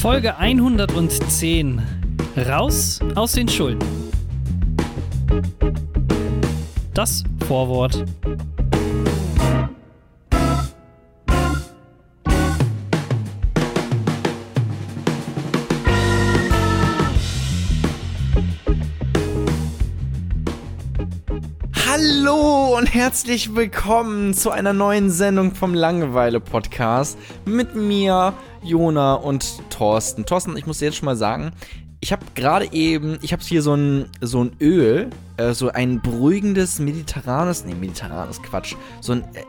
Folge 110. Raus aus den Schulden. Das Vorwort. Hallo und herzlich willkommen zu einer neuen Sendung vom Langeweile Podcast mit mir, Jona und Thorsten. Thorsten, ich muss dir jetzt schon mal sagen, ich habe gerade eben, ich habe hier so ein, so ein Öl, äh, so ein beruhigendes, mediterranes, nee, mediterranes Quatsch, so ein äh,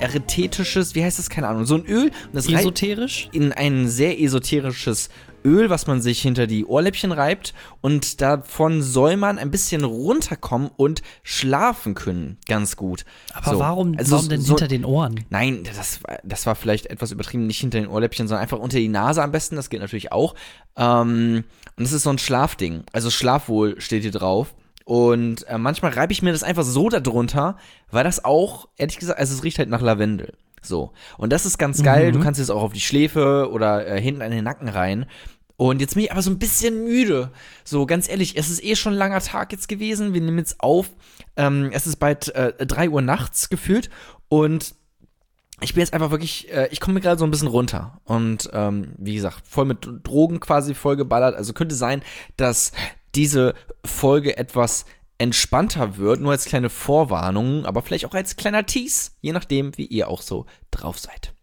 ärethetisches, wie heißt das, keine Ahnung, so ein Öl. Das Esoterisch? In ein sehr esoterisches Öl, was man sich hinter die Ohrläppchen reibt und davon soll man ein bisschen runterkommen und schlafen können, ganz gut. Aber so. warum, also warum denn so, hinter den Ohren? Nein, das, das war vielleicht etwas übertrieben, nicht hinter den Ohrläppchen, sondern einfach unter die Nase am besten, das geht natürlich auch. Ähm, und es ist so ein Schlafding, also Schlafwohl steht hier drauf. Und äh, manchmal reibe ich mir das einfach so darunter, weil das auch, ehrlich gesagt, also es riecht halt nach Lavendel. So. Und das ist ganz geil. Mhm. Du kannst es auch auf die Schläfe oder äh, hinten an den Nacken rein. Und jetzt bin ich aber so ein bisschen müde. So, ganz ehrlich, es ist eh schon ein langer Tag jetzt gewesen. Wir nehmen jetzt auf. Ähm, es ist bald äh, 3 Uhr nachts gefühlt. Und ich bin jetzt einfach wirklich, äh, ich komme gerade so ein bisschen runter. Und ähm, wie gesagt, voll mit Drogen quasi vollgeballert. Also könnte sein, dass diese Folge etwas entspannter wird, nur als kleine Vorwarnung, aber vielleicht auch als kleiner Tease, je nachdem, wie ihr auch so drauf seid.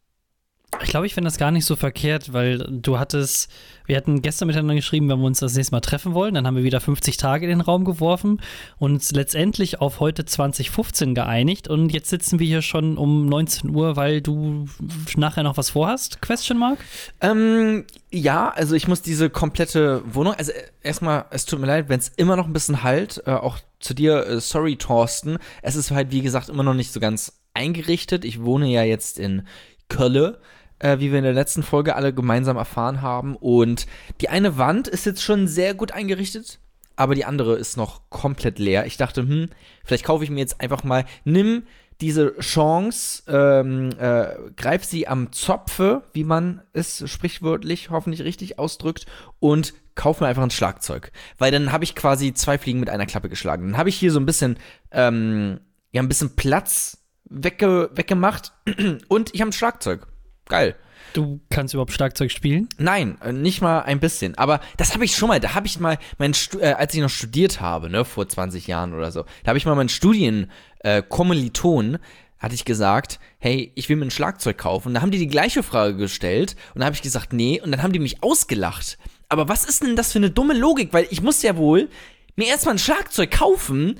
Ich glaube, ich finde das gar nicht so verkehrt, weil du hattest, wir hatten gestern miteinander geschrieben, wenn wir uns das nächste Mal treffen wollen, dann haben wir wieder 50 Tage in den Raum geworfen und uns letztendlich auf heute 2015 geeinigt und jetzt sitzen wir hier schon um 19 Uhr, weil du nachher noch was vorhast, Question Mark? Ähm, ja, also ich muss diese komplette Wohnung, also erstmal, es tut mir leid, wenn es immer noch ein bisschen halt, äh, auch zu dir, äh, sorry Thorsten, es ist halt wie gesagt immer noch nicht so ganz eingerichtet. Ich wohne ja jetzt in Kölle äh, wie wir in der letzten Folge alle gemeinsam erfahren haben. Und die eine Wand ist jetzt schon sehr gut eingerichtet, aber die andere ist noch komplett leer. Ich dachte, hm, vielleicht kaufe ich mir jetzt einfach mal, nimm diese Chance, ähm, äh, greif sie am Zopfe, wie man es sprichwörtlich hoffentlich richtig ausdrückt, und kauf mir einfach ein Schlagzeug. Weil dann habe ich quasi zwei Fliegen mit einer Klappe geschlagen. Dann habe ich hier so ein bisschen, ähm, ja, ein bisschen Platz wegge weggemacht und ich habe ein Schlagzeug geil. Du kannst überhaupt Schlagzeug spielen? Nein, äh, nicht mal ein bisschen. Aber das habe ich schon mal. Da habe ich mal, mein äh, als ich noch studiert habe, ne, vor 20 Jahren oder so, da habe ich mal meinen Studienkommiliton, äh, hatte ich gesagt, hey, ich will mir ein Schlagzeug kaufen. Und da haben die die gleiche Frage gestellt und da habe ich gesagt, nee. Und dann haben die mich ausgelacht. Aber was ist denn das für eine dumme Logik? Weil ich muss ja wohl mir erstmal ein Schlagzeug kaufen,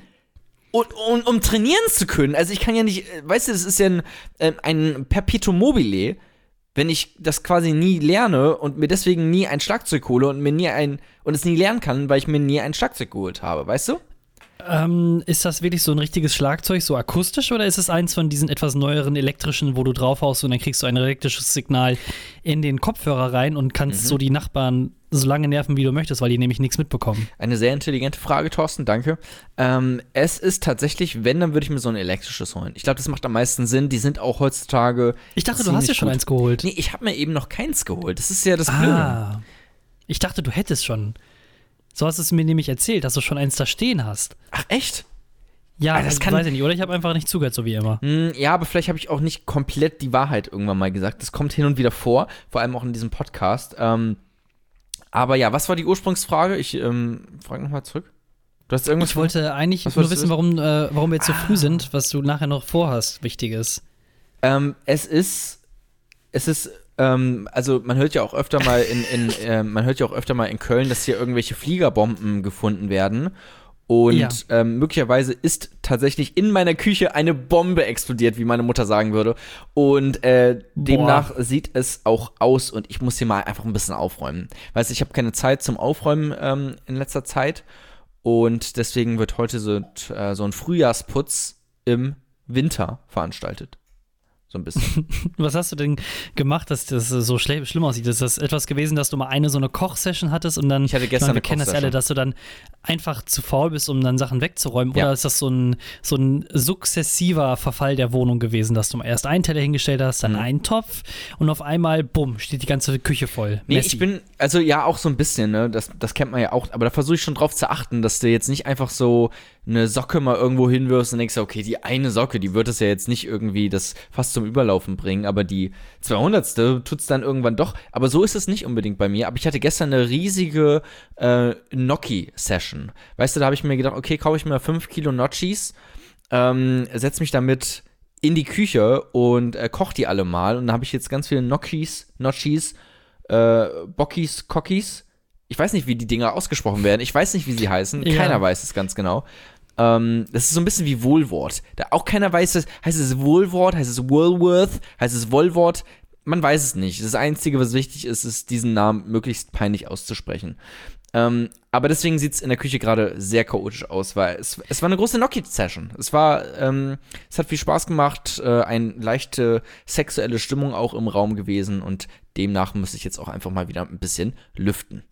und, und, um trainieren zu können. Also ich kann ja nicht, äh, weißt du, das ist ja ein, ein Perpetuum mobile wenn ich das quasi nie lerne und mir deswegen nie ein Schlagzeug hole und mir nie ein und es nie lernen kann, weil ich mir nie ein Schlagzeug geholt habe, weißt du? Ähm, ist das wirklich so ein richtiges Schlagzeug, so akustisch, oder ist es eins von diesen etwas neueren elektrischen, wo du draufhaust und dann kriegst du ein elektrisches Signal in den Kopfhörer rein und kannst mhm. so die Nachbarn so lange nerven, wie du möchtest, weil die nämlich nichts mitbekommen? Eine sehr intelligente Frage, Thorsten, danke. Ähm, es ist tatsächlich, wenn, dann würde ich mir so ein elektrisches holen. Ich glaube, das macht am meisten Sinn. Die sind auch heutzutage. Ich dachte, du hast ja schon gut. eins geholt. Nee, ich habe mir eben noch keins geholt. Das ist ja das Blöde. Ah, ich dachte, du hättest schon. So hast es mir nämlich erzählt, dass du schon eins da stehen hast. Ach, echt? Ja, ah, das kann, weiß ich nicht, oder ich habe einfach nicht zugehört, so wie immer. Hm, ja, aber vielleicht habe ich auch nicht komplett die Wahrheit irgendwann mal gesagt. Das kommt hin und wieder vor, vor allem auch in diesem Podcast. Ähm, aber ja, was war die Ursprungsfrage? Ich ähm, frage nochmal zurück. Du hast irgendwas. Ich wollte eigentlich nur wissen, warum, äh, warum wir jetzt so ah. früh sind, was du nachher noch vorhast, Wichtiges. Ähm, es ist, es ist, ähm, also man hört ja auch öfter mal in, in äh, man hört ja auch öfter mal in Köln, dass hier irgendwelche Fliegerbomben gefunden werden. Und ja. ähm, möglicherweise ist tatsächlich in meiner Küche eine Bombe explodiert, wie meine Mutter sagen würde. Und äh, demnach sieht es auch aus und ich muss hier mal einfach ein bisschen aufräumen. Weißt du, ich habe keine Zeit zum Aufräumen ähm, in letzter Zeit. Und deswegen wird heute so, äh, so ein Frühjahrsputz im Winter veranstaltet. So ein bisschen. Was hast du denn gemacht, dass das so schl schlimm aussieht? Ist das etwas gewesen, dass du mal eine so eine Kochsession hattest und dann, Ich hatte gestern meine, wir eine kennen das Kochsession. alle, dass du dann einfach zu faul bist, um dann Sachen wegzuräumen? Ja. Oder ist das so ein, so ein sukzessiver Verfall der Wohnung gewesen, dass du mal erst einen Teller hingestellt hast, dann Mhm. einen Topf und auf einmal, bumm, steht die ganze Küche voll. Nee, Messy. ich bin, also ja, auch so ein bisschen, ne? Das, das kennt man ja auch, aber da versuche ich schon drauf zu achten, dass du jetzt nicht einfach so eine Socke mal irgendwo hinwirfst und denkst, okay, die eine Socke, die wird es ja jetzt nicht irgendwie das fast zum Überlaufen bringen, aber die 200. tut's dann irgendwann doch. Aber so ist es nicht unbedingt bei mir. Aber ich hatte gestern eine riesige äh, Gnocchi-Session. Weißt du, da habe ich mir gedacht, okay, kaufe ich mir 5 Kilo Gnocchis, ähm, setz mich damit in die Küche und äh, koch die alle mal. Und dann habe ich jetzt ganz viele Gnocchis, Gnocchis, äh, Bockis, Cockis. Ich weiß nicht, wie die Dinger ausgesprochen werden. Ich weiß nicht, wie sie heißen. Ja. Keiner weiß es ganz genau. Ähm, das ist so ein bisschen wie Wohlwort. Da auch keiner weiß es. Heißt es Wohlwort? Heißt es Woolworth? Heißt es Wollwort? Man weiß es nicht. Das Einzige, was wichtig ist, ist, diesen Namen möglichst peinlich auszusprechen. Ähm, aber deswegen sieht es in der Küche gerade sehr chaotisch aus, weil es, es war eine große Gnocchi-Session. Es war, ähm, es hat viel Spaß gemacht, äh, eine leichte sexuelle Stimmung auch im Raum gewesen und demnach muss ich jetzt auch einfach mal wieder ein bisschen lüften.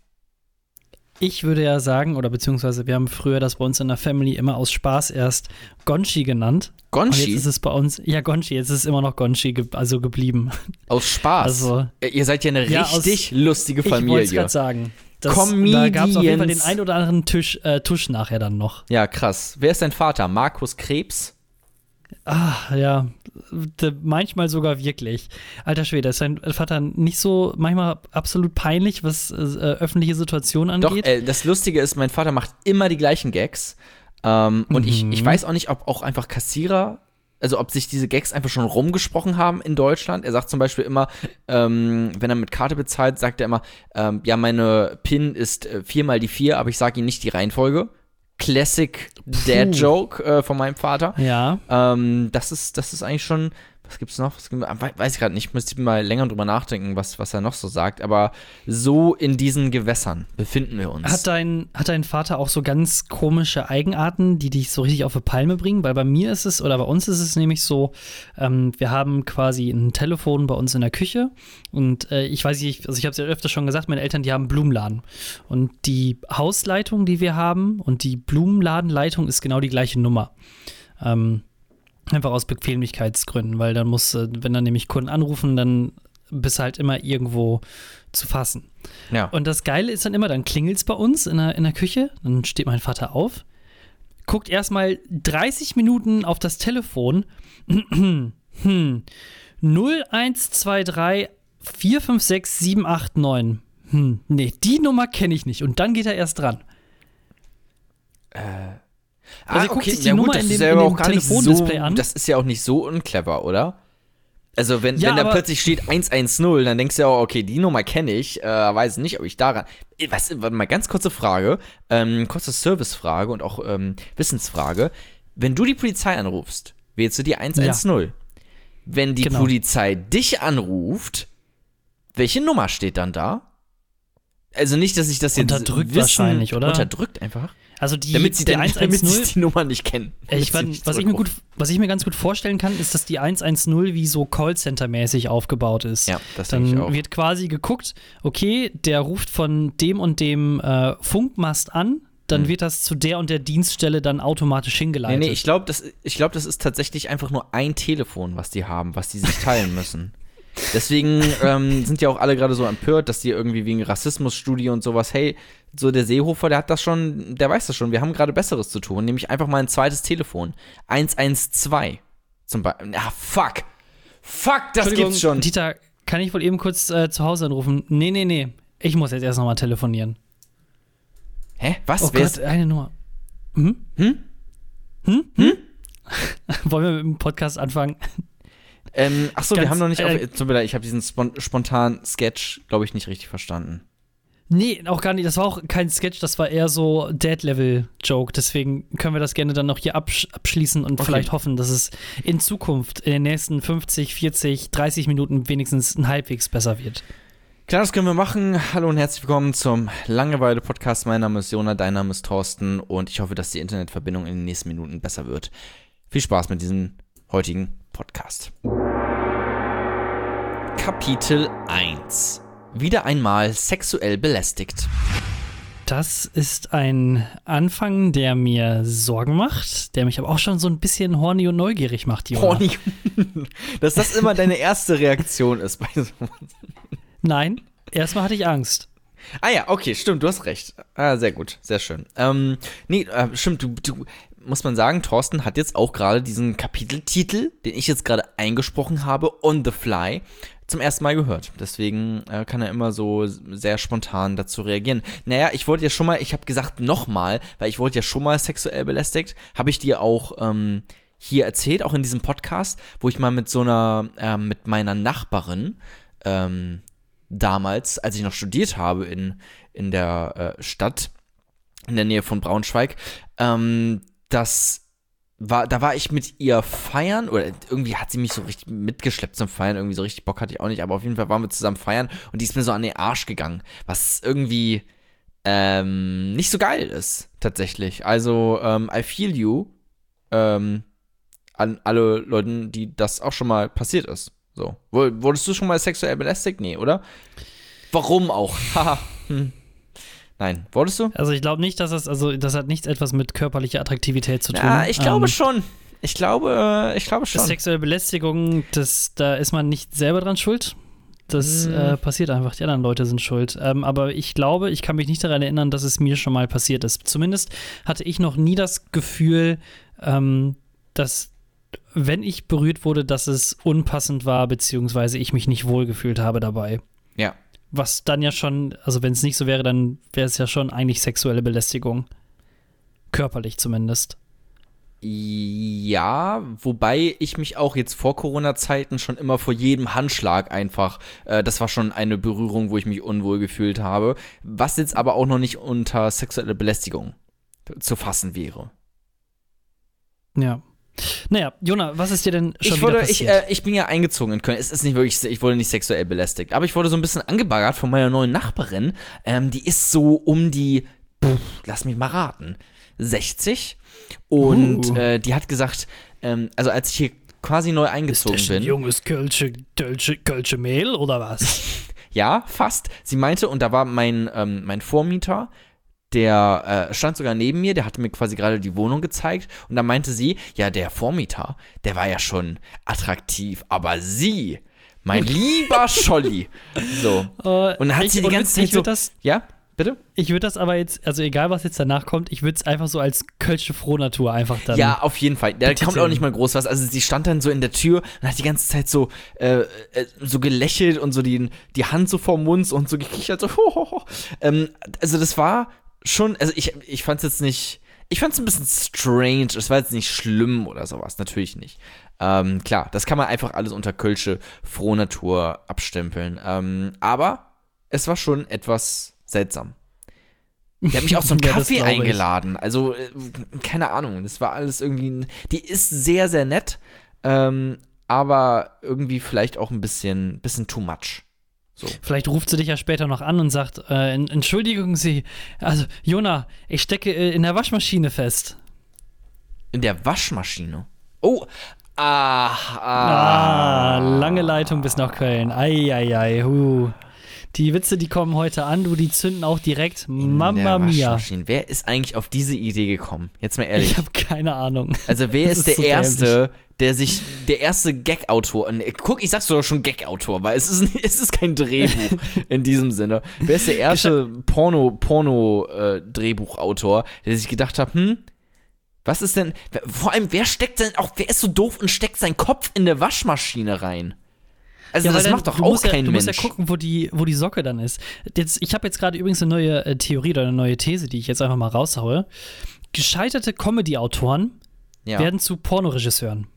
Ich würde ja sagen, oder beziehungsweise wir haben früher das bei uns in der Family immer aus Spaß erst Gonchi genannt. Und jetzt Gonchi, ist es bei uns, ja, Gonchi, jetzt ist es immer noch Gonchi, ge also geblieben. aus Spaß. Also, Ihr seid ja eine Ja, aus- richtig lustige ich wollte Familie. gerade sagen. Das, da gab es auf jeden Fall Comedians. den ein oder anderen Tisch, äh, Tusch nachher dann noch. Ja, krass. Wer ist dein Vater? Markus Krebs? Ah, ja, manchmal sogar wirklich. Alter Schwede, ist dein Vater nicht so manchmal absolut peinlich, was äh, öffentliche Situationen Doch, angeht? äh, das Lustige ist, mein Vater macht immer die gleichen Gags. Ähm, und ich, Mhm. ich weiß auch nicht, ob auch einfach Kassierer, also ob sich diese Gags einfach schon rumgesprochen haben in Deutschland. Er sagt zum Beispiel immer, ähm, wenn er mit Karte bezahlt, sagt er immer, ähm, ja, meine PIN ist äh, viermal die vier, aber ich sage ihm nicht die Reihenfolge. Classic Dad Joke äh, von meinem Vater. ja. Ähm, das ist, das ist eigentlich schon. Was gibt's noch? Was gibt, we- weiß ich gerade nicht. Müsste ich mal länger drüber nachdenken, was, was er noch so sagt. Aber so in diesen Gewässern befinden wir uns. Hat dein, hat dein Vater auch so ganz komische Eigenarten, die dich so richtig auf die Palme bringen? Weil bei mir ist es, oder bei uns ist es nämlich so, ähm, wir haben quasi ein Telefon bei uns in der Küche und äh, ich weiß nicht, also ich habe es ja öfter schon gesagt, meine Eltern, die haben einen Blumenladen. Und die Hausleitung, die wir haben und die Blumenladenleitung ist genau die gleiche Nummer. Ähm, einfach aus Bequemlichkeitsgründen, weil dann muss, äh, wenn dann nämlich Kunden anrufen, dann bist du halt immer irgendwo zu fassen. ja. Und das Geile ist dann immer, dann klingelt es bei uns in der, in der Küche, dann steht mein Vater auf, guckt erstmal 30 Minuten auf das Telefon, hm, 0123 456 789. Hm, nee, die Nummer kenne ich nicht. Und dann geht er erst dran. Also er guckt sich die Nummer das in dem- ja in dem auch gar nicht Telefondisplay so, an. Das ist ja auch nicht so unclever, oder? Also wenn, Ja, wenn da plötzlich steht 110, dann denkst du ja, auch, okay, die Nummer kenne ich, äh, weiß nicht, ob ich daran. Äh, Was, warte mal, ganz kurze Frage, ähm, kurze Servicefrage und auch ähm, Wissensfrage. Wenn du die Polizei anrufst, wählst du die 110. Wenn die Genau. Polizei dich anruft, welche Nummer steht dann da? Also nicht, dass ich das jetzt Unterdrückt wissen, wahrscheinlich, oder? Unterdrückt einfach. Also die, Damit sie, der dann, damit 110 sie die Nummer nicht kennen. Ich fand, was, ich mir gut, was ich mir ganz gut vorstellen kann, ist, dass die 110 wie so Callcenter-mäßig aufgebaut ist. Ja, das denke ich Dann auch. wird quasi geguckt, okay, der ruft von dem und dem äh, Funkmast an, dann Mhm. wird das zu der und der Dienststelle dann automatisch Nee, hingeleitet. nee, ich glaube, das, ich glaub, das ist tatsächlich einfach nur ein Telefon, was die haben, was die sich teilen müssen. Deswegen ähm, sind ja auch alle gerade so empört, dass die irgendwie wegen Rassismusstudie und sowas, hey, so der Seehofer, der hat das schon, der weiß das schon, wir haben gerade Besseres zu tun, nämlich einfach mal ein zweites Telefon. 112 zum Beispiel. Ah, fuck. Fuck, das gibt's schon. Dieter, kann ich wohl eben kurz äh, zu Hause anrufen? Nee, nee, nee. Ich muss jetzt erst nochmal telefonieren. Hä? Was? Oh Wer Gott, eine Nummer. Hm? Hm? Hm? Hm? Wollen wir mit dem Podcast anfangen? ähm, achso, wir haben noch nicht, äh, auf, tut mir leid, ich habe diesen spon spontanen Sketch, glaube ich, nicht richtig verstanden. Nee, auch gar nicht. Das war auch kein Sketch, das war eher so Dead-Level-Joke. Deswegen können wir das gerne dann noch hier absch abschließen und Okay. vielleicht hoffen, dass es in Zukunft in den nächsten 50, 40, 30 Minuten wenigstens ein halbwegs besser wird. Klar, das können wir machen. Hallo und herzlich willkommen zum Langeweile-Podcast. Mein Name ist Jona, dein Name ist Thorsten und ich hoffe, dass die Internetverbindung in den nächsten Minuten besser wird. Viel Spaß mit diesem heutigen Podcast. Kapitel 1. Wieder einmal sexuell belästigt. Das ist ein Anfang, der mir Sorgen macht, der mich aber auch schon so ein bisschen horny und neugierig macht, Jona. Horny. Dass das immer deine erste Reaktion ist bei sowas. Nein, erstmal hatte ich Angst. Ah ja, okay, stimmt, du hast recht. Ah, sehr gut, sehr schön. Ähm, nee, äh, stimmt, du, du, muss man sagen, Thorsten hat jetzt auch gerade diesen Kapiteltitel, den ich jetzt gerade eingesprochen habe, on the fly, zum ersten Mal gehört. Deswegen äh, kann er immer so sehr spontan dazu reagieren. Naja, ich wollte ja schon mal, ich habe gesagt nochmal, weil ich wurde ja schon mal sexuell belästigt, habe ich dir auch ähm, hier erzählt, auch in diesem Podcast, wo ich mal mit so einer, äh, mit meiner Nachbarin, ähm, damals, als ich noch studiert habe in, in der äh, Stadt, in der Nähe von Braunschweig, ähm, das war, da war ich mit ihr feiern oder irgendwie hat sie mich so richtig mitgeschleppt zum Feiern, irgendwie so richtig Bock hatte ich auch nicht, aber auf jeden Fall waren wir zusammen feiern und die ist mir so an den Arsch gegangen, was irgendwie ähm, nicht so geil ist, tatsächlich. Also, ähm, I feel you ähm, an alle Leuten, die das auch schon mal passiert ist. So. Wurdest du schon mal sexuell belästigt? Nee, oder? Warum auch? Haha. hm. Nein, wurdest du? Also ich glaube nicht, dass das, also das hat nichts etwas mit körperlicher Attraktivität zu tun. Ja, ich glaube ähm, schon. Ich glaube, ich glaube schon. Sexuelle Belästigung, das, da ist man nicht selber dran schuld. Das hm. äh, passiert einfach, die anderen Leute sind schuld. Ähm, aber ich glaube, ich kann mich nicht daran erinnern, dass es mir schon mal passiert ist. Zumindest hatte ich noch nie das Gefühl, ähm, dass wenn ich berührt wurde, dass es unpassend war, beziehungsweise ich mich nicht wohlgefühlt habe dabei. Ja. Was dann ja schon, also wenn es nicht so wäre, dann wäre es ja schon eigentlich sexuelle Belästigung. Körperlich zumindest. Ja, wobei ich mich auch jetzt vor Corona-Zeiten schon immer vor jedem Handschlag einfach, äh, das war schon eine Berührung, wo ich mich unwohl gefühlt habe, was jetzt aber auch noch nicht unter sexuelle Belästigung zu fassen wäre. Ja. Naja, Jona, was ist dir denn schon ich wurde, wieder passiert? Ich, äh, ich bin ja eingezogen in Köln. Es ist nicht wirklich, ich wurde nicht sexuell belästigt, aber ich wurde so ein bisschen angebaggert von meiner neuen Nachbarin. Ähm, die ist so um die, pff, lass mich mal raten, 60. Und uh. äh, die hat gesagt, ähm, also als ich hier quasi neu eingezogen ist das bin. junges Kölsche, Kölsche, Kölsche Mehl oder was? ja, fast. Sie meinte, und da war mein, ähm, mein Vormieter, der äh, stand sogar neben mir, der hatte mir quasi gerade die Wohnung gezeigt und da meinte sie, ja, der Vormieter, der war ja schon attraktiv, aber sie, mein lieber Scholli. So. Uh, und dann hat ich, sie die ganze Zeit so, das, ja, bitte? Ich würde das aber jetzt, also egal was jetzt danach kommt, ich würde es einfach so als Kölsche Frohnatur einfach dann. Ja, auf jeden Fall. Da kommt auch nicht mal groß was. Also sie stand dann so in der Tür und hat die ganze Zeit so, äh, äh so gelächelt und so die, die Hand so vorm Mund und so gekichert, so, ho, ho, ho. Ähm, also das war schon, also ich, ich fand es jetzt nicht, ich fand es ein bisschen strange. Es war jetzt nicht schlimm oder sowas, natürlich nicht. Ähm, klar, das kann man einfach alles unter Kölsche Frohnatur abstempeln. Ähm, aber es war schon etwas seltsam. Die hat mich auch zum ja, Kaffee eingeladen. Also, äh, keine Ahnung, das war alles irgendwie. Die ist sehr, sehr nett, ähm, aber irgendwie vielleicht auch ein bisschen, bisschen too much. So. Vielleicht ruft sie dich ja später noch an und sagt, äh, Entschuldigung Sie, also Jona, ich stecke äh, in der Waschmaschine fest. In der Waschmaschine? Oh, ah, ah. ah lange Leitung bis nach Köln. Eieiei, hu. Die Witze, die kommen heute an, du, die zünden auch direkt. Mamma mia. Wer ist eigentlich auf diese Idee gekommen? Jetzt mal ehrlich. Ich habe keine Ahnung. Also wer ist, ist, der so Erste, dämlich. der sich, der erste Gag-Autor, guck, ich sag's doch schon Gag-Autor, weil es ist, es ist kein Drehbuch in diesem Sinne. Wer ist der erste Porno, Porno-Drehbuchautor, äh, der sich gedacht hat, hm, was ist denn, vor allem, wer steckt denn auch, wer ist so doof und steckt seinen Kopf in eine Waschmaschine rein? Also ja, das dann, macht doch auch kein ja, Mensch. Du musst ja gucken, wo die, wo die Socke dann ist. Jetzt, ich habe jetzt gerade übrigens eine neue äh, Theorie oder eine neue These, die ich jetzt einfach mal raushaue. Gescheiterte Comedy-Autoren ja. werden zu Pornoregisseuren.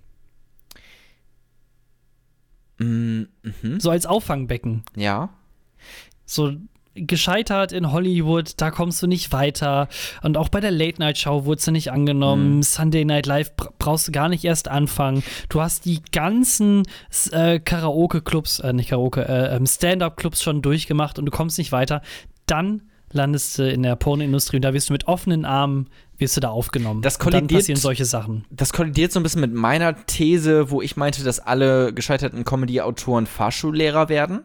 Mm, mhm. So als Auffangbecken. Ja. So, gescheitert in Hollywood, da kommst du nicht weiter. Und auch bei der Late Night Show wurdest du nicht angenommen. Mhm. Sunday Night Live brauchst du gar nicht erst anfangen. Du hast die ganzen äh, Karaoke-Clubs, äh, nicht Karaoke, äh, ähm, Stand-Up-Clubs schon durchgemacht und du kommst nicht weiter. Dann landest du in der Pornoindustrie und da wirst du mit offenen Armen wirst du da aufgenommen. Das Und dann kollidiert- passieren solche Sachen. Das kollidiert so ein bisschen mit meiner These, wo ich meinte, dass alle gescheiterten Comedy-Autoren Fahrschullehrer werden.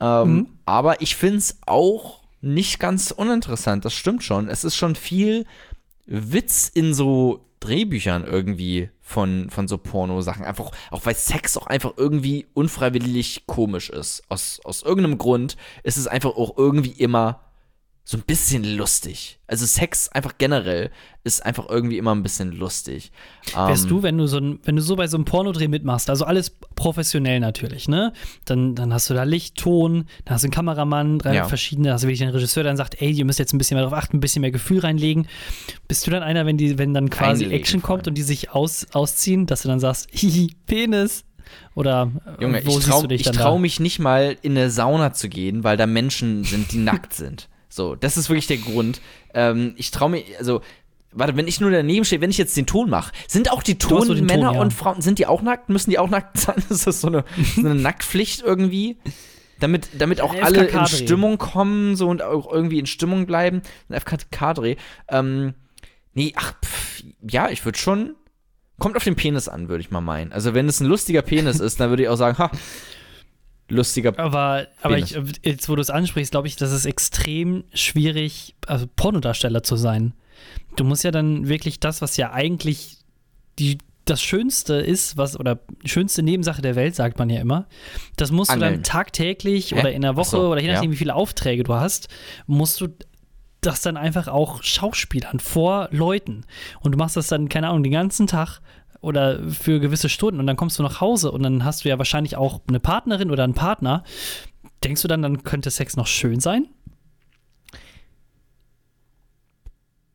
Ähm, Mhm. Aber ich finde es auch nicht ganz uninteressant. Das stimmt schon. Es ist schon viel Witz in so Drehbüchern irgendwie von, von so Porno-Sachen. Einfach, auch weil Sex auch einfach irgendwie unfreiwillig komisch ist. Aus, aus irgendeinem Grund ist es einfach auch irgendwie immer so ein bisschen lustig. Also Sex einfach generell ist einfach irgendwie immer ein bisschen lustig. Wärst Ähm, du, wenn du so ein, wenn du so bei so einem Pornodreh mitmachst, also alles professionell natürlich, ne? Dann, dann hast du da Licht, Ton, dann hast du einen Kameramann, drei Ja. verschiedene, hast du wirklich einen Regisseur, der dann sagt, ey, ihr müsst jetzt ein bisschen mehr darauf achten, ein bisschen mehr Gefühl reinlegen. Bist du dann einer, wenn die, wenn dann quasi Action kommt und die sich aus, ausziehen, dass du dann sagst, hihi, Penis? Oder äh, Junge, wo ich siehst traue du dich dann trau da? mich nicht mal in eine Sauna zu gehen, weil da Menschen sind, die nackt sind. So, das ist wirklich der Grund. Ähm, ich traue mich, also, warte, wenn ich nur daneben stehe, wenn ich jetzt den Ton mache, sind auch die Tonmänner Ton, ja. und Frauen, sind die auch nackt? Müssen die auch nackt sein? Ist das so eine, so eine Nacktpflicht irgendwie? Damit, damit auch alle in. Stimmung kommen so und auch irgendwie in Stimmung bleiben. Ein FKK-Dreh. Ähm, nee, ach, pff, ja, ich würde schon. Kommt auf den Penis an, würde ich mal meinen. Also, wenn es ein lustiger Penis ist, dann würde ich auch sagen, ha, lustiger Aber, aber ich, jetzt, wo du es ansprichst, glaube ich, das ist extrem schwierig, also Pornodarsteller zu sein. Du musst ja dann wirklich das, was ja eigentlich die, das Schönste ist, was, oder die schönste Nebensache der Welt, sagt man ja immer, das musst du Angeln. dann tagtäglich Hä? oder in der Woche so, oder je nachdem, ja. wie viele Aufträge du hast, musst du das dann einfach auch Schauspielern vor Leuten. Und du machst das dann, keine Ahnung, den ganzen Tag oder für gewisse Stunden und dann kommst du nach Hause und dann hast du ja wahrscheinlich auch eine Partnerin oder einen Partner. Denkst du dann, dann könnte Sex noch schön sein?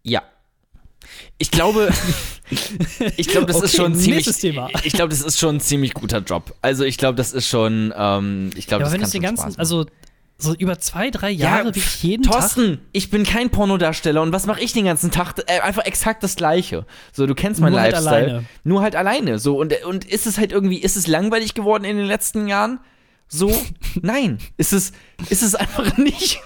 Ja. Ich glaube, ich glaube, das ist Okay, schon ein ziemlich, Thema. ich glaube, das ist schon ein ziemlich guter Job. Also ich glaube, das ist schon, ähm, ich glaube, Ja, das aber wenn es den schon ganzen, also so über zwei, drei Jahre, wirklich jeden Tag. Thorsten, ich bin kein Pornodarsteller und was mache ich den ganzen Tag? Äh, einfach exakt das Gleiche. So, du kennst meinen Nur halt Lifestyle. alleine. Nur halt alleine. So, und, und ist es halt irgendwie, ist es langweilig geworden in den letzten Jahren? So? Nein. Ist es, ist es einfach nicht.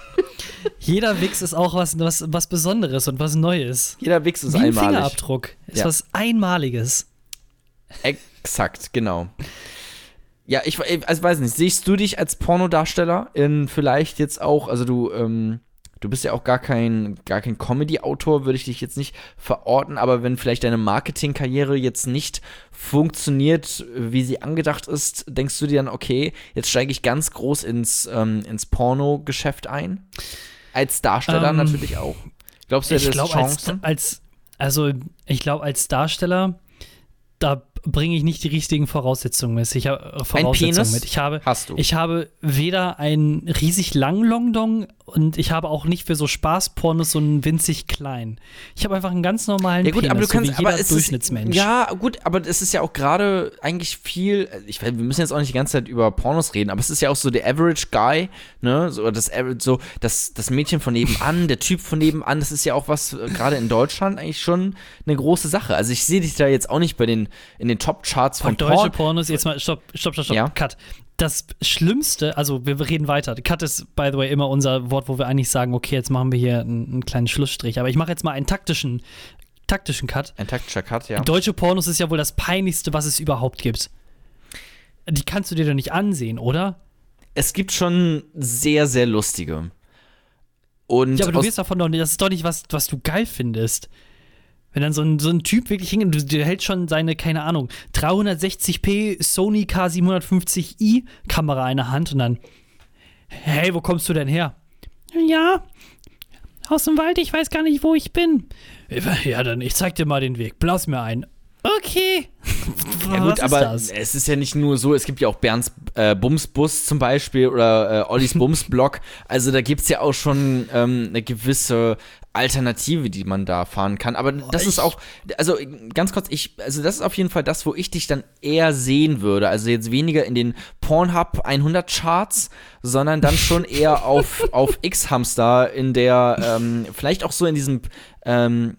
Jeder Wix ist auch was, was, was Besonderes und was Neues. Jeder Wix ist Wie ein einmalig. Fingerabdruck. Ist Ja. was Einmaliges. Exakt, genau. Ja, ich also weiß nicht, siehst du dich als Pornodarsteller in vielleicht jetzt auch, also du, ähm, du bist ja auch gar kein, gar kein Comedy-Autor, würde ich dich jetzt nicht verorten, aber wenn vielleicht deine Marketingkarriere jetzt nicht funktioniert, wie sie angedacht ist, denkst du dir dann, okay, jetzt steige ich ganz groß ins, ähm, ins Porno-Geschäft ein? Als Darsteller Ähm, natürlich auch. Glaubst du, Ich hättest glaube, als, Chancen? als, also ich glaube, als Darsteller, da bringe ich nicht die richtigen Voraussetzungen mit. Ich habe äh, Voraussetzungen Penis mit. Ich habe, Hast du. ich habe weder einen riesig langen Longdong und ich habe auch nicht für so Spaßpornos so einen winzig kleinen. Ich habe einfach einen ganz normalen Ja gut, Penis, aber du kannst, so jeder aber Durchschnittsmensch. Ist, ja, gut, aber es ist ja auch gerade eigentlich viel, ich wir müssen jetzt auch nicht die ganze Zeit über Pornos reden, aber es ist ja auch so der Average Guy, ne, so das so das das Mädchen von nebenan, der Typ von nebenan, das ist ja auch was äh, gerade in Deutschland eigentlich schon eine große Sache. Also ich sehe dich da jetzt auch nicht bei den in den Top Charts von deutsche Porn. Pornos, jetzt mal, stopp, stopp, stopp, stopp, Ja. Cut. Das Schlimmste, also wir reden weiter. Cut ist, by the way, immer unser Wort, wo wir eigentlich sagen, okay, jetzt machen wir hier einen, einen kleinen Schlussstrich. Aber ich mache jetzt mal einen taktischen, taktischen Cut. Ein taktischer Cut, ja. Deutsche Pornos ist ja wohl das peinlichste, was es überhaupt gibt. Die kannst du dir doch nicht ansehen, oder? Es gibt schon sehr sehr lustige. Und Ja, aber du wirst davon doch nicht, das ist doch nicht was, was du geil findest. Wenn dann so ein, so ein Typ wirklich hingeht, du hältst schon seine, keine Ahnung, 360p Sony K750i Kamera in der Hand und dann, hey, wo kommst du denn her? Ja, aus dem Wald, ich weiß gar nicht, wo ich bin. Ja, dann, ich zeig dir mal den Weg, blaus mir ein. Okay. Ja gut, was aber ist es ist ja nicht nur so, es gibt ja auch Bernds äh, Bumsbus zum Beispiel oder äh, Ollis Bumsblock. Also da gibt es ja auch schon ähm, eine gewisse Alternative, die man da fahren kann. Aber das ist auch, also ganz kurz, ich, also das ist auf jeden Fall das, wo ich dich dann eher sehen würde. Also jetzt weniger in den Pornhub 100 Charts, sondern dann schon eher auf, auf X-Hamster in der, ähm, vielleicht auch so in diesem, ähm,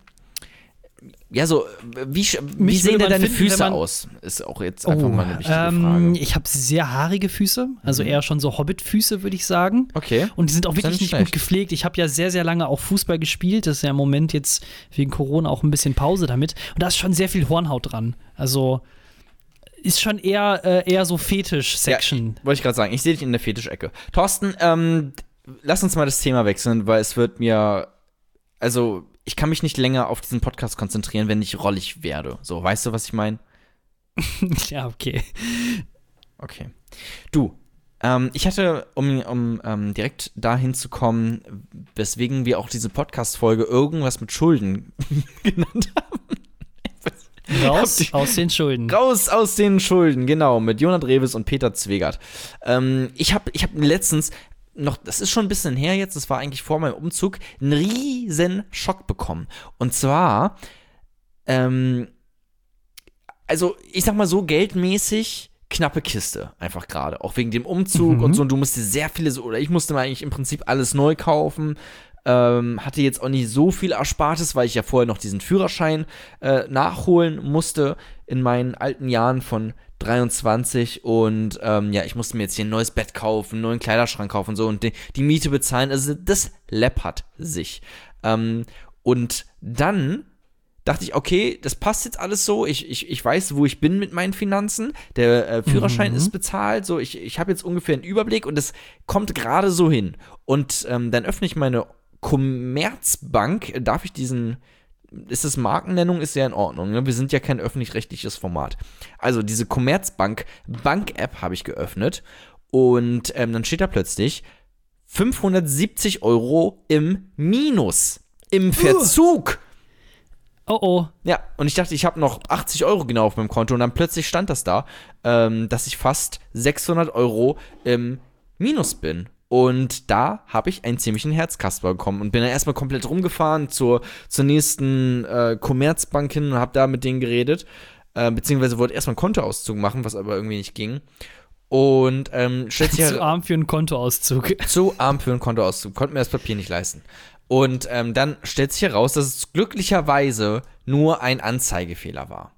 ja, so, wie, wie sehen denn deine finden, Füße aus? Ist auch jetzt einfach mal eine wichtige ähm, Frage. ich habe sehr haarige Füße, also Mhm. eher schon so Hobbit-Füße, würde ich sagen. Okay. Und die sind auch ja wirklich nicht nicht gut schlecht. gepflegt. Ich habe ja sehr, sehr lange auch Fußball gespielt. Das ist ja im Moment jetzt wegen Corona auch ein bisschen Pause damit. Und da ist schon sehr viel Hornhaut dran. Also ist schon eher, äh, eher so Fetisch-Section. Wollte ich gerade sagen, ich sehe dich in der Fetischecke. Thorsten, ähm, lass uns mal das Thema wechseln, weil es wird mir, also ich kann mich nicht länger auf diesen Podcast konzentrieren, wenn ich rollig werde. So, weißt du, was ich meine? Ja, okay. Okay. Du, ähm, ich hatte, um, um ähm, direkt dahin zu kommen, weswegen wir auch diese Podcast-Folge irgendwas mit Schulden genannt haben. Raus ihr- aus den Schulden. Raus aus den Schulden, genau, mit Jonat Reves und Peter Zwegert. Ähm, ich habe ich hab letztens noch, das ist schon ein bisschen her jetzt, das war eigentlich vor meinem Umzug, einen riesen Schock bekommen. Und zwar, ähm, also ich sag mal so, geldmäßig knappe Kiste einfach gerade. Auch wegen dem Umzug Mhm. und so. Und du musst dir sehr viele, so, oder ich musste mir eigentlich im Prinzip alles neu kaufen. Ähm, hatte jetzt auch nicht so viel Erspartes, weil ich ja vorher noch diesen Führerschein äh, nachholen musste in meinen alten Jahren von 23 und ähm, ja, ich musste mir jetzt hier ein neues Bett kaufen, einen neuen Kleiderschrank kaufen und so und die, die Miete bezahlen. Also das läppert sich. Ähm, und dann dachte ich, okay, das passt jetzt alles so. Ich, ich, ich weiß, wo ich bin mit meinen Finanzen. Der äh, Führerschein Mhm. ist bezahlt. So, ich, ich habe jetzt ungefähr einen Überblick und es kommt gerade so hin. Und ähm, dann öffne ich meine Commerzbank. Darf ich diesen. Ist das Markennennung? Ist ja in Ordnung. Ne? Wir sind ja kein öffentlich-rechtliches Format. Also, diese Commerzbank Bank-App habe ich geöffnet. Und ähm, dann steht da plötzlich 570 Euro im Minus. Im Verzug. Oh oh. Ja, und ich dachte, ich habe noch 80 Euro genau auf meinem Konto und dann plötzlich stand das da, ähm, dass ich fast 600 Euro im Minus bin. Und da habe ich einen ziemlichen Herzkasper bekommen und bin dann erstmal komplett rumgefahren zur, zur nächsten äh, Commerzbank hin und habe da mit denen geredet. Äh, beziehungsweise wollte erstmal einen Kontoauszug machen, was aber irgendwie nicht ging. Und ähm, stellt sich Zu arm für einen Kontoauszug. zu arm für einen Kontoauszug, konnten mir das Papier nicht leisten. Und ähm, dann stellt sich heraus, dass es glücklicherweise nur ein Anzeigefehler war.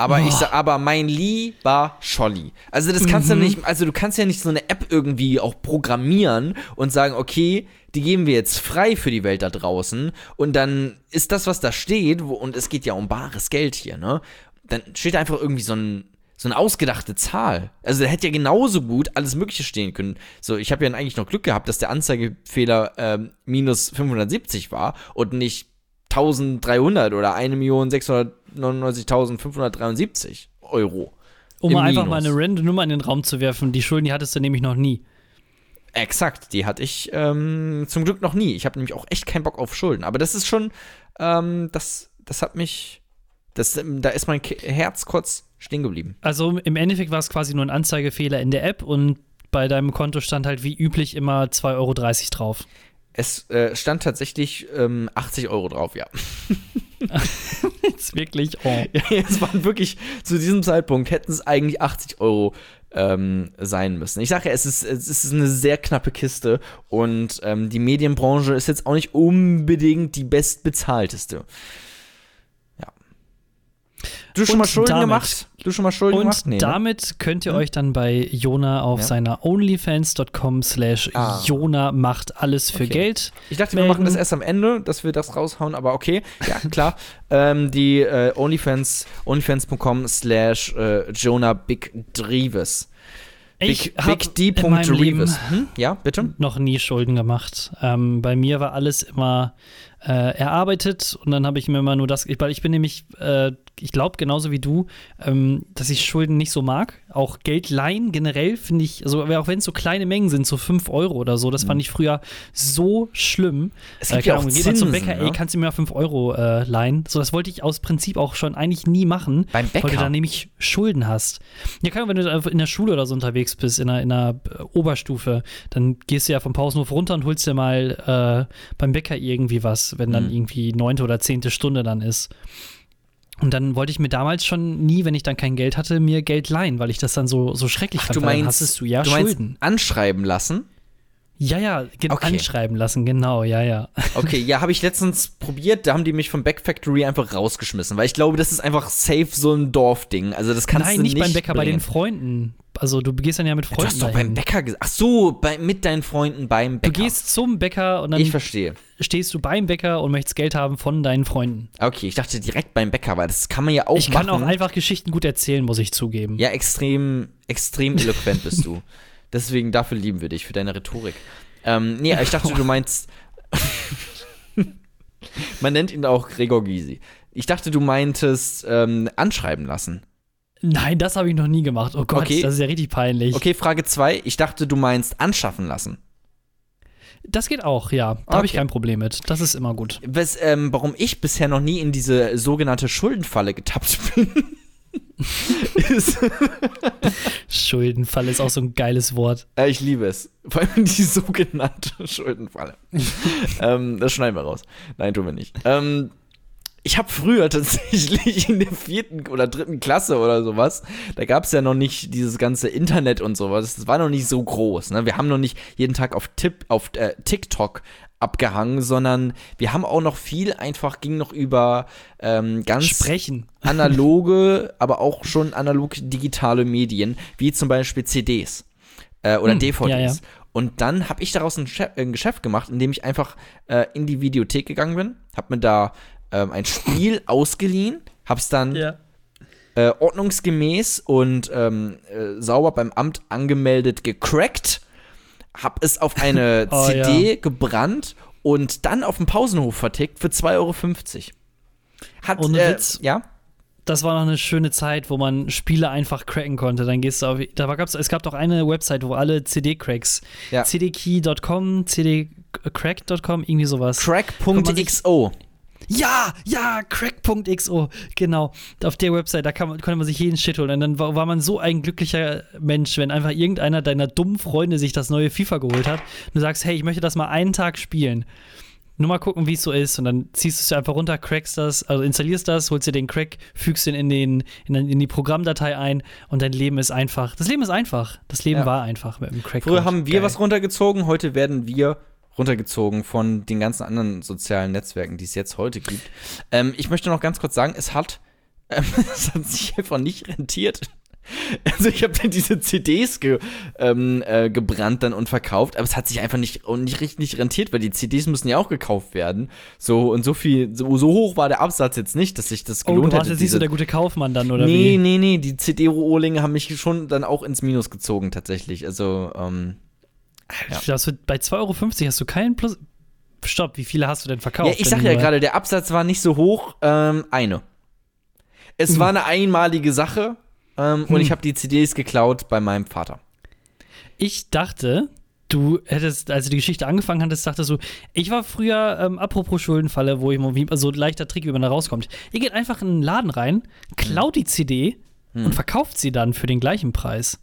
Aber ich sag, aber mein lieber Scholli. Also das kannst du nicht, also du kannst ja nicht so eine App irgendwie auch programmieren und sagen, okay, die geben wir jetzt frei für die Welt da draußen und dann ist das, was da steht, wo, und es geht ja um bares Geld hier, ne? Dann steht da einfach irgendwie so ein, so eine ausgedachte Zahl. Also da hätte ja genauso gut alles Mögliche stehen können. So, ich habe ja eigentlich noch Glück gehabt, dass der Anzeigefehler ähm, minus 570 war und nicht 1300 oder 1.699.573 Euro. Um mal einfach mal eine random Nummer in den Raum zu werfen. Die Schulden, die hattest du nämlich noch nie. Exakt, die hatte ich ähm, zum Glück noch nie. Ich habe nämlich auch echt keinen Bock auf Schulden. Aber das ist schon, ähm, das, das hat mich, das, ähm, da ist mein Herz kurz stehen geblieben. Also im Endeffekt war es quasi nur ein Anzeigefehler in der App und bei deinem Konto stand halt wie üblich immer 2,30 Euro drauf. Es äh, stand tatsächlich ähm, 80 Euro drauf, ja. Jetzt wirklich, oh. es waren wirklich, zu diesem Zeitpunkt hätten es eigentlich 80 Euro ähm, sein müssen. Ich sage ja, es ist, es ist eine sehr knappe Kiste und ähm, die Medienbranche ist jetzt auch nicht unbedingt die bestbezahlteste. Ja. Du schon Und mal Schulden damit- gemacht? Du schon mal Schulden Und gemacht? Nee, ne? damit könnt ihr euch dann bei Jona auf Ja. seiner onlyfans.com slash Ah. Jona macht alles für Okay. Geld. Ich dachte, wir melden. machen das erst am Ende, dass wir das raushauen, aber okay, ja, klar. ähm, die äh, OnlyFans, onlyfans.com slash äh, Jonah Big Dreves. Ich Big, Big D. in meinem Leben Dreves. Hm? Ja, bitte? noch nie Schulden gemacht. Ähm, bei mir war alles immer äh, erarbeitet und dann habe ich mir immer nur das, ich- weil ich bin nämlich, äh, ich glaube genauso wie du, ähm, dass ich Schulden nicht so mag. Auch Geld leihen generell finde ich, also auch wenn es so kleine Mengen sind, so 5 Euro oder so, das fand ich früher so schlimm. Mhm. Es gibt keine ja auch Ahnung, geht man zum Zinsen, Bäcker, ne? ey, kannst du mir mal 5 Euro äh, leihen? So, das wollte ich aus Prinzip auch schon eigentlich nie machen, Beim weil du Bäcker? da nämlich Schulden hast. Ja, kann, wenn du in der Schule oder so unterwegs bist, in einer, in einer äh, Oberstufe, dann gehst du ja vom Pausenhof runter und holst dir mal äh, beim Bäcker irgendwie was, wenn dann Mhm. irgendwie neunte oder zehnte Stunde dann ist. Und dann wollte ich mir damals schon nie, wenn ich dann kein Geld hatte, mir Geld leihen, weil ich das dann so, so schrecklich Ach, fand. du dann meinst, hattest du ja du meinst Schulden. anschreiben lassen? Ja, ja, Okay. anschreiben lassen, genau, ja, ja. Okay, ja, habe ich letztens probiert, da haben die mich vom Back Factory einfach rausgeschmissen, weil ich glaube, das ist einfach safe so ein Dorfding. Also das kannst Nein, du nicht, nicht beim Bäcker, bei den bringen. Freunden. Also du gehst dann ja mit Du Freunden. hast doch dahin. beim Bäcker gesagt. Ach so, bei, mit deinen Freunden beim Du Bäcker. gehst zum Bäcker und dann ich verstehe. Stehst du beim Bäcker und möchtest Geld haben von deinen Freunden. Okay, ich dachte direkt beim Bäcker, weil das kann man ja auch ich machen. kann auch einfach Geschichten gut erzählen, muss ich zugeben. Ja, extrem, extrem eloquent bist du. Deswegen dafür lieben wir dich, für deine Rhetorik. Ähm, nee, ich dachte, du meinst. Man nennt ihn auch Gregor Gysi. Ich dachte, du meintest ähm, anschreiben lassen. Nein, das habe ich noch nie gemacht. Oh Gott, Okay. das ist ja richtig peinlich. Okay, Frage 2. Ich dachte, du meinst anschaffen lassen. Das geht auch, ja. Da habe ich Okay. kein Problem mit. Das ist immer gut. Was, ähm, warum ich bisher noch nie in diese sogenannte Schuldenfalle getappt bin, ist, Schuldenfall ist auch so ein geiles Wort. äh, ich liebe es. Vor allem die sogenannte Schuldenfalle. ähm, das schneiden wir raus. Nein, tun wir nicht. Ähm, ich habe früher tatsächlich in der vierten oder dritten Klasse oder sowas, da gab es ja noch nicht dieses ganze Internet und sowas. Das war noch nicht so groß. Ne? Wir haben noch nicht jeden Tag auf, Tip, auf äh, TikTok abgehangen, sondern wir haben auch noch viel einfach, ging noch über ähm, ganz Sprechen. analoge, aber auch schon analog digitale Medien, wie zum Beispiel CDs äh, oder Hm, DVDs. ja, ja. Und dann habe ich daraus ein, ein Geschäft gemacht, indem ich einfach äh, in die Videothek gegangen bin, habe mir da ähm, ein Spiel ausgeliehen, habe es dann Ja. äh, ordnungsgemäß und ähm, äh, sauber beim Amt angemeldet gecrackt, hab es auf eine Oh, CD gebrannt und dann auf dem Pausenhof vertickt für 2,50 Euro. Hat, Ohne äh, Witz? Ja? Das war noch eine schöne Zeit, wo man Spiele einfach cracken konnte. Dann gehst du auf. Da gab's, es gab doch eine Website, wo alle CD-Cracks. Ja. cdkey.com, cdcrack.com, irgendwie sowas. Crack.xo. Ja, ja, crack.xo, genau. Auf der Website, da kann man, konnte man sich jeden Shit holen. Und dann war, war man so ein glücklicher Mensch, wenn einfach irgendeiner deiner dummen Freunde sich das neue FIFA geholt hat und du sagst, hey, ich möchte das mal einen Tag spielen. Nur mal gucken, wie es so ist. Und dann ziehst du es einfach runter, crackst das, also installierst das, holst dir den Crack, fügst ihn in, den, in, in die Programmdatei ein und dein Leben ist einfach. Das Leben ist einfach. Das Leben Ja. war einfach mit dem Crack. Früher haben wir Geil. was runtergezogen, heute werden wir runtergezogen von den ganzen anderen sozialen Netzwerken, die es jetzt heute gibt. Ähm, ich möchte noch ganz kurz sagen, es hat, ähm, es hat sich einfach nicht rentiert. Also ich habe dann diese CDs ge, ähm, äh, gebrannt dann und verkauft, aber es hat sich einfach nicht, nicht richtig rentiert, weil die CDs müssen ja auch gekauft werden. So und so viel, so, so hoch war der Absatz jetzt nicht, dass sich das Oh, gelohnt du warst hätte. jetzt nicht so der gute Kaufmann dann, oder nee, wie? nee, nee, die CD-Rohlinge haben mich schon dann auch ins Minus gezogen tatsächlich. Also, ähm, Ja. Das wird, bei 2,50 Euro hast du keinen Plus. Stopp, wie viele hast du denn verkauft? Ja, ich sag ja gerade, der Absatz war nicht so hoch. Ähm, eine. Es Hm. war eine einmalige Sache ähm, und Hm. ich habe die CDs geklaut bei meinem Vater. Ich dachte, du hättest, als du die Geschichte angefangen hattest, dachtest du, ich war früher, ähm, apropos Schuldenfalle, wo ich mal, so ein leichter Trick, wie man da rauskommt. Ihr geht einfach in einen Laden rein, klaut die CD Hm. und verkauft sie dann für den gleichen Preis.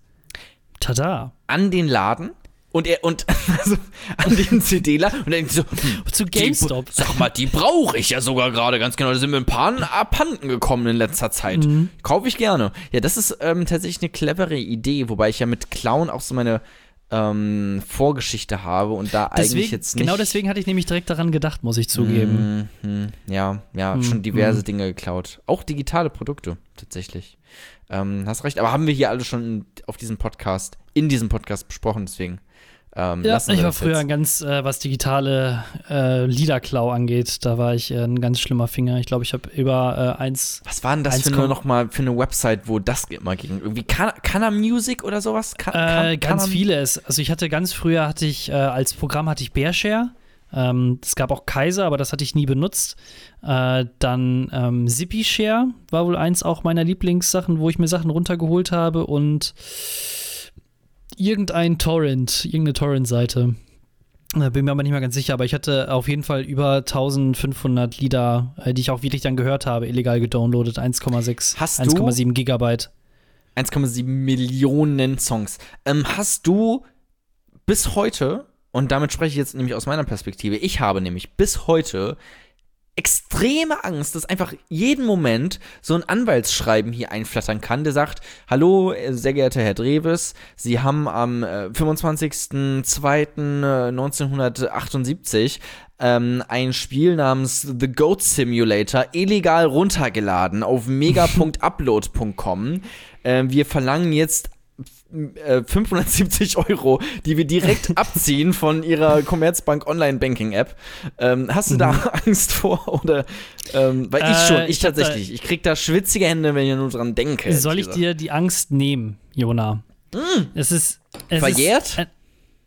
Tada. An den Laden und er und also an den CD-Laden und dann so hm, Zu GameStop. Die, sag mal, die brauche ich ja sogar gerade ganz genau. Da sind mir ein paar abhanden gekommen in letzter Zeit. Mhm. Kaufe ich gerne. Ja, das ist ähm, tatsächlich eine clevere Idee, wobei ich ja mit Clown auch so meine ähm, Vorgeschichte habe und da eigentlich Deswegen, jetzt nicht. genau deswegen hatte ich nämlich direkt daran gedacht, muss ich zugeben. Mhm, ja, ja, Hm, schon diverse Dinge geklaut. Auch digitale Produkte, tatsächlich. Ähm, hast recht, aber haben wir hier alle schon auf diesem Podcast, in diesem Podcast besprochen, deswegen. Ähm, Ja, ich war früher ein ganz, äh, was digitale äh, Liederklau angeht, da war ich äh, ein ganz schlimmer Finger. Ich glaube, ich habe über äh, eins. Was war denn das für 1,- eine, noch mal für eine Website, wo das immer ging? Irgendwie Kana, Kana Music oder sowas? Ka Äh, Kan- ganz Kana- viele. Also ich hatte ganz früher hatte ich äh, als Programm hatte ich Bearshare. Ähm, es gab auch Kaiser, aber das hatte ich nie benutzt. Äh, dann ähm, ZippyShare war wohl eins auch meiner Lieblingssachen, wo ich mir Sachen runtergeholt habe und irgendein Torrent, irgendeine Torrent-Seite. Da bin mir aber nicht mehr ganz sicher, aber ich hatte auf jeden Fall über 1500 Lieder, äh, die ich auch wirklich dann gehört habe, illegal gedownloadet, 1,6, Hast du- 1,7 Gigabyte. 1,7 Millionen Songs. Ähm, hast du bis heute, und damit spreche ich jetzt nämlich aus meiner Perspektive, ich habe nämlich bis heute extreme Angst, dass einfach jeden Moment so ein Anwaltsschreiben hier einflattern kann, der sagt, hallo, äh, sehr geehrter Herr Dreves, Sie haben am äh, 25.02.1978 ähm, ein Spiel namens The Goat Simulator illegal runtergeladen auf mega.upload.com. Äh, wir verlangen jetzt 570 äh, Euro, die wir direkt abziehen von ihrer Commerzbank Online Banking App. Ähm, hast du da mhm. Angst vor oder? Ähm, weil ich schon, äh, ich, ich tatsächlich. Ich krieg da schwitzige Hände, wenn ich nur dran denke. Soll ich dir die Angst nehmen, Jona? Mm. Es ist es verjährt. Ist,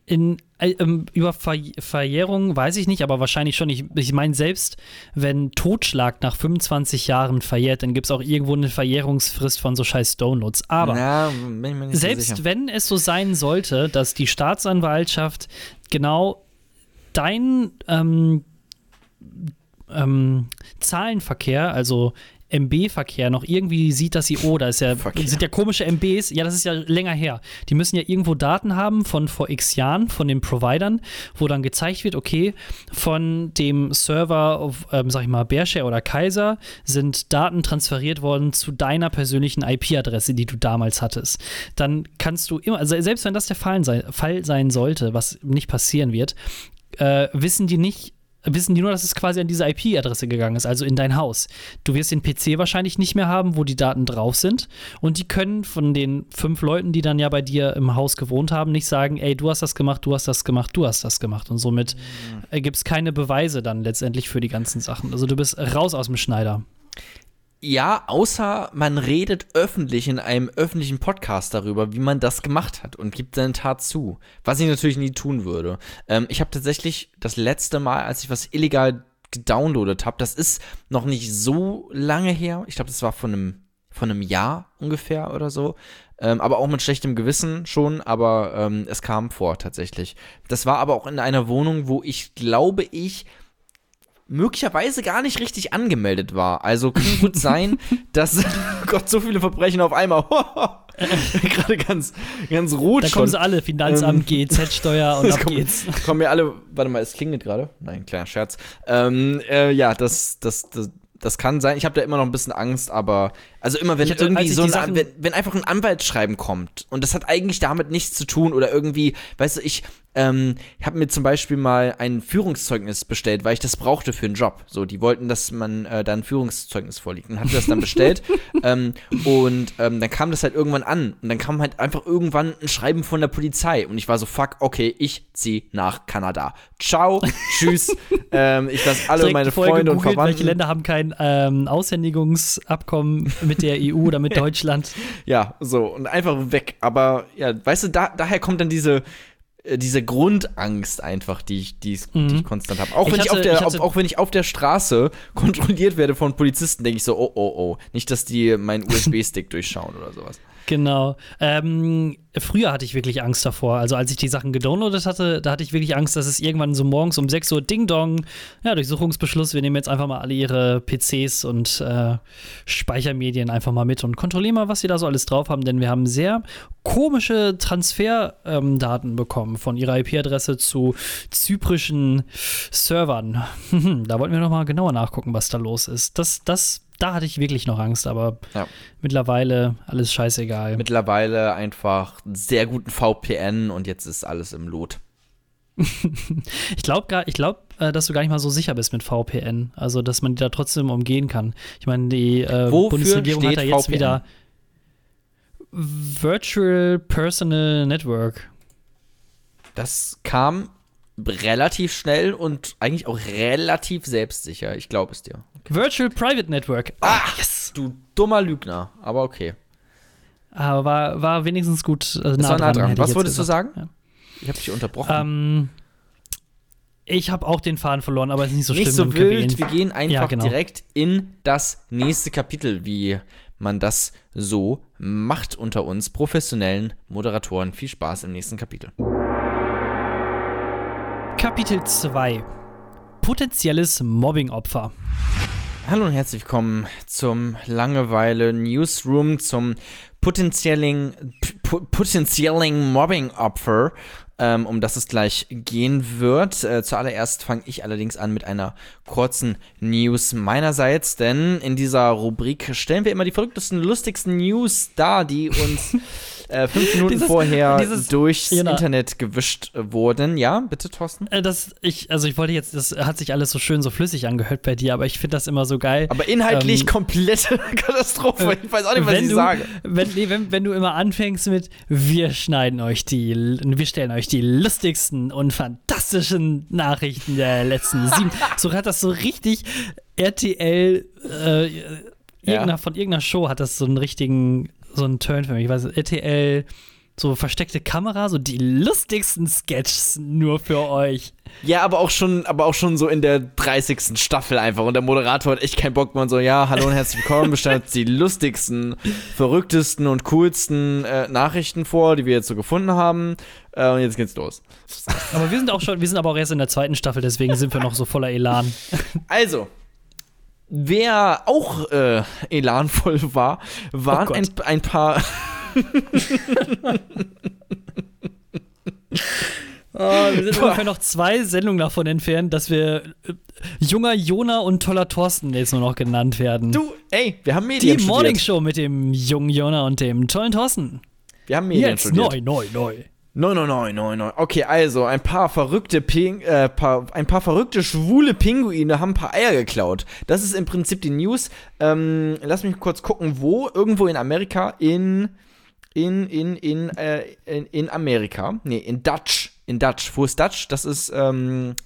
in, äh, ähm, über Ver Verjährung weiß ich nicht, aber wahrscheinlich schon. Ich, ich meine, selbst wenn Totschlag nach 25 Jahren verjährt, dann gibt es auch irgendwo eine Verjährungsfrist von so scheiß Downloads. Aber ja, selbst so wenn es so sein sollte, dass die Staatsanwaltschaft genau dein ähm, ähm, Zahlenverkehr, also MB-Verkehr noch irgendwie sieht, dass sie, oh, da ist ja, sind ja komische MBs, ja, das ist ja länger her. Die müssen ja irgendwo Daten haben von vor x Jahren, von den Providern, wo dann gezeigt wird, okay, von dem Server, auf, ähm, sag ich mal, Bearshare oder Kaiser sind Daten transferiert worden zu deiner persönlichen IP-Adresse, die du damals hattest. Dann kannst du immer, also selbst wenn das der Fall sein, Fall sein sollte, was nicht passieren wird, äh, wissen die nicht, wissen die nur, dass es quasi an diese IP-Adresse gegangen ist, also in dein Haus. Du wirst den PC wahrscheinlich nicht mehr haben, wo die Daten drauf sind. Und die können von den fünf Leuten, die dann ja bei dir im Haus gewohnt haben, nicht sagen, ey, du hast das gemacht, du hast das gemacht, du hast das gemacht. Und somit mhm. gibt es keine Beweise dann letztendlich für die ganzen Sachen. Also du bist raus aus dem Schneider. Ja, außer man redet öffentlich in einem öffentlichen Podcast darüber, wie man das gemacht hat und gibt seine Tat zu. Was ich natürlich nie tun würde. Ähm, ich habe tatsächlich das letzte Mal, als ich was illegal gedownloadet habe, das ist noch nicht so lange her. Ich glaube, das war von einem, von einem Jahr ungefähr oder so. Ähm, aber auch mit schlechtem Gewissen schon, aber ähm, es kam vor tatsächlich. Das war aber auch in einer Wohnung, wo ich glaube ich möglicherweise gar nicht richtig angemeldet war. Also kann gut sein, dass oh Gott so viele Verbrechen auf einmal gerade ganz ganz rot Da kommen sie alle Finanzamt, ähm, GEZ-Steuer und ab kommen, geht's. Kommen mir alle, warte mal, es klingelt gerade. Nein, kleiner Scherz. Ähm, äh, ja, das, das, das das kann sein. Ich habe da immer noch ein bisschen Angst, aber also immer wenn hatte, irgendwie so ein, wenn, wenn, einfach ein Anwaltsschreiben kommt und das hat eigentlich damit nichts zu tun oder irgendwie, weißt du, ich ähm, habe mir zum Beispiel mal ein Führungszeugnis bestellt, weil ich das brauchte für einen Job. So, die wollten, dass man äh, da ein Führungszeugnis vorliegt und hatte das dann bestellt ähm, und ähm, dann kam das halt irgendwann an und dann kam halt einfach irgendwann ein Schreiben von der Polizei und ich war so fuck, okay, ich zieh nach Kanada. Ciao, tschüss. Ähm, ich lasse alle meine Freunde und Verwandten. Welche Länder haben kein ähm, Aushändigungsabkommen mit der EU oder mit Deutschland. ja, so und einfach weg. Aber ja, weißt du, da, daher kommt dann diese diese Grundangst einfach, die ich, die, mhm. die ich konstant habe. Auch, wenn ich, ich auf auch wenn ich auf der Straße kontrolliert werde von Polizisten, denke ich so, oh, oh, oh. Nicht, dass die meinen USB-Stick durchschauen oder sowas. Genau. Ähm, früher hatte ich wirklich Angst davor. Also als ich die Sachen gedownloadet hatte, da hatte ich wirklich Angst, dass es irgendwann so morgens um 6 Uhr Ding Dong, ja, Durchsuchungsbeschluss, wir nehmen jetzt einfach mal alle ihre PCs und äh, Speichermedien einfach mal mit und kontrollieren mal, was sie da so alles drauf haben, denn wir haben sehr komische Transferdaten ähm, bekommen von ihrer IP-Adresse zu zyprischen Servern. da wollten wir nochmal genauer nachgucken, was da los ist. Das, das da hatte ich wirklich noch Angst, aber ja. mittlerweile alles scheißegal. Mittlerweile einfach sehr guten VPN und jetzt ist alles im Lot. ich glaube, ich glaub, äh, dass du gar nicht mal so sicher bist mit VPN. Also, dass man die da trotzdem umgehen kann. Ich meine, die äh, Bundesregierung hat da jetzt VPN? wieder Virtual Personal Network. Das kam relativ schnell und eigentlich auch relativ selbstsicher. Ich glaube es dir. Virtual Private Network. Ah, yes. Du dummer Lügner, aber okay. Aber war, war wenigstens gut. Also nah war nah dran. dran. Was wolltest du sagen? Ja. Ich habe dich unterbrochen. Ähm, ich habe auch den Faden verloren, aber es ist nicht so nicht schlimm. Nicht so wild. Wir gehen einfach ja, genau. direkt in das nächste Kapitel, wie man das so macht unter uns professionellen Moderatoren. Viel Spaß im nächsten Kapitel. Kapitel 2 Potenzielles Mobbingopfer. Hallo und herzlich willkommen zum Langeweile Newsroom, zum potenziellen, potenziellen Mobbing-Opfer. ähm, um das es gleich gehen wird. Äh, zuallererst fange ich allerdings an mit einer kurzen News meinerseits, denn in dieser Rubrik stellen wir immer die verrücktesten, lustigsten News dar, die uns äh, fünf Minuten Dieses- vorher dieses- durchs Genau. Internet gewischt äh, wurden. Ja, bitte, Thorsten? Äh, Das, ich, also ich wollte jetzt, das hat sich alles so schön so flüssig angehört bei dir, aber ich finde das immer so geil. Aber inhaltlich Ähm, komplette Katastrophe. Ich weiß auch nicht, was wenn ich du, sage. Wenn, nee, wenn, wenn du immer anfängst mit, wir schneiden euch die, wir stellen euch die lustigsten und fantastischen Nachrichten der letzten sieben. so hat das so richtig RTL, äh, irgendeiner, von irgendeiner Show hat das so einen richtigen, so einen Turn für mich. Ich weiß, nicht, RTL, so versteckte Kamera, so die lustigsten Sketches nur für euch. Ja, aber auch schon, aber auch schon so in der 30. Staffel einfach. Und der Moderator hat echt keinen Bock mehr und so, ja, hallo und herzlich willkommen, bestellt die lustigsten, verrücktesten und coolsten äh, Nachrichten vor, die wir jetzt so gefunden haben. Äh, und jetzt geht's los. Aber wir sind auch schon, wir sind aber auch erst in der zweiten Staffel, deswegen sind wir noch so voller Elan. Also, wer auch äh, elanvoll war, waren Oh ein, ein paar. wir sind ungefähr noch zwei Sendungen davon entfernt, dass wir äh, junger Jona und toller Thorsten jetzt nur noch genannt werden. Du, ey, wir haben Die Medien Morning studiert. Show mit dem jungen Jona und dem tollen Thorsten. Wir haben Medien Jetzt studiert. neu, neu, neu. Nein, nein, nein, nein, nein. Okay, also ein paar verrückte Ping, äh, paar, ein paar verrückte schwule Pinguine haben ein paar Eier geklaut. Das ist im Prinzip die News. Ähm, lass mich kurz gucken, wo. Irgendwo in Amerika, in in in in äh, in, in Amerika. Nee, in Dutch, in Dutch. Wo ist Dutch? Das ist ähm,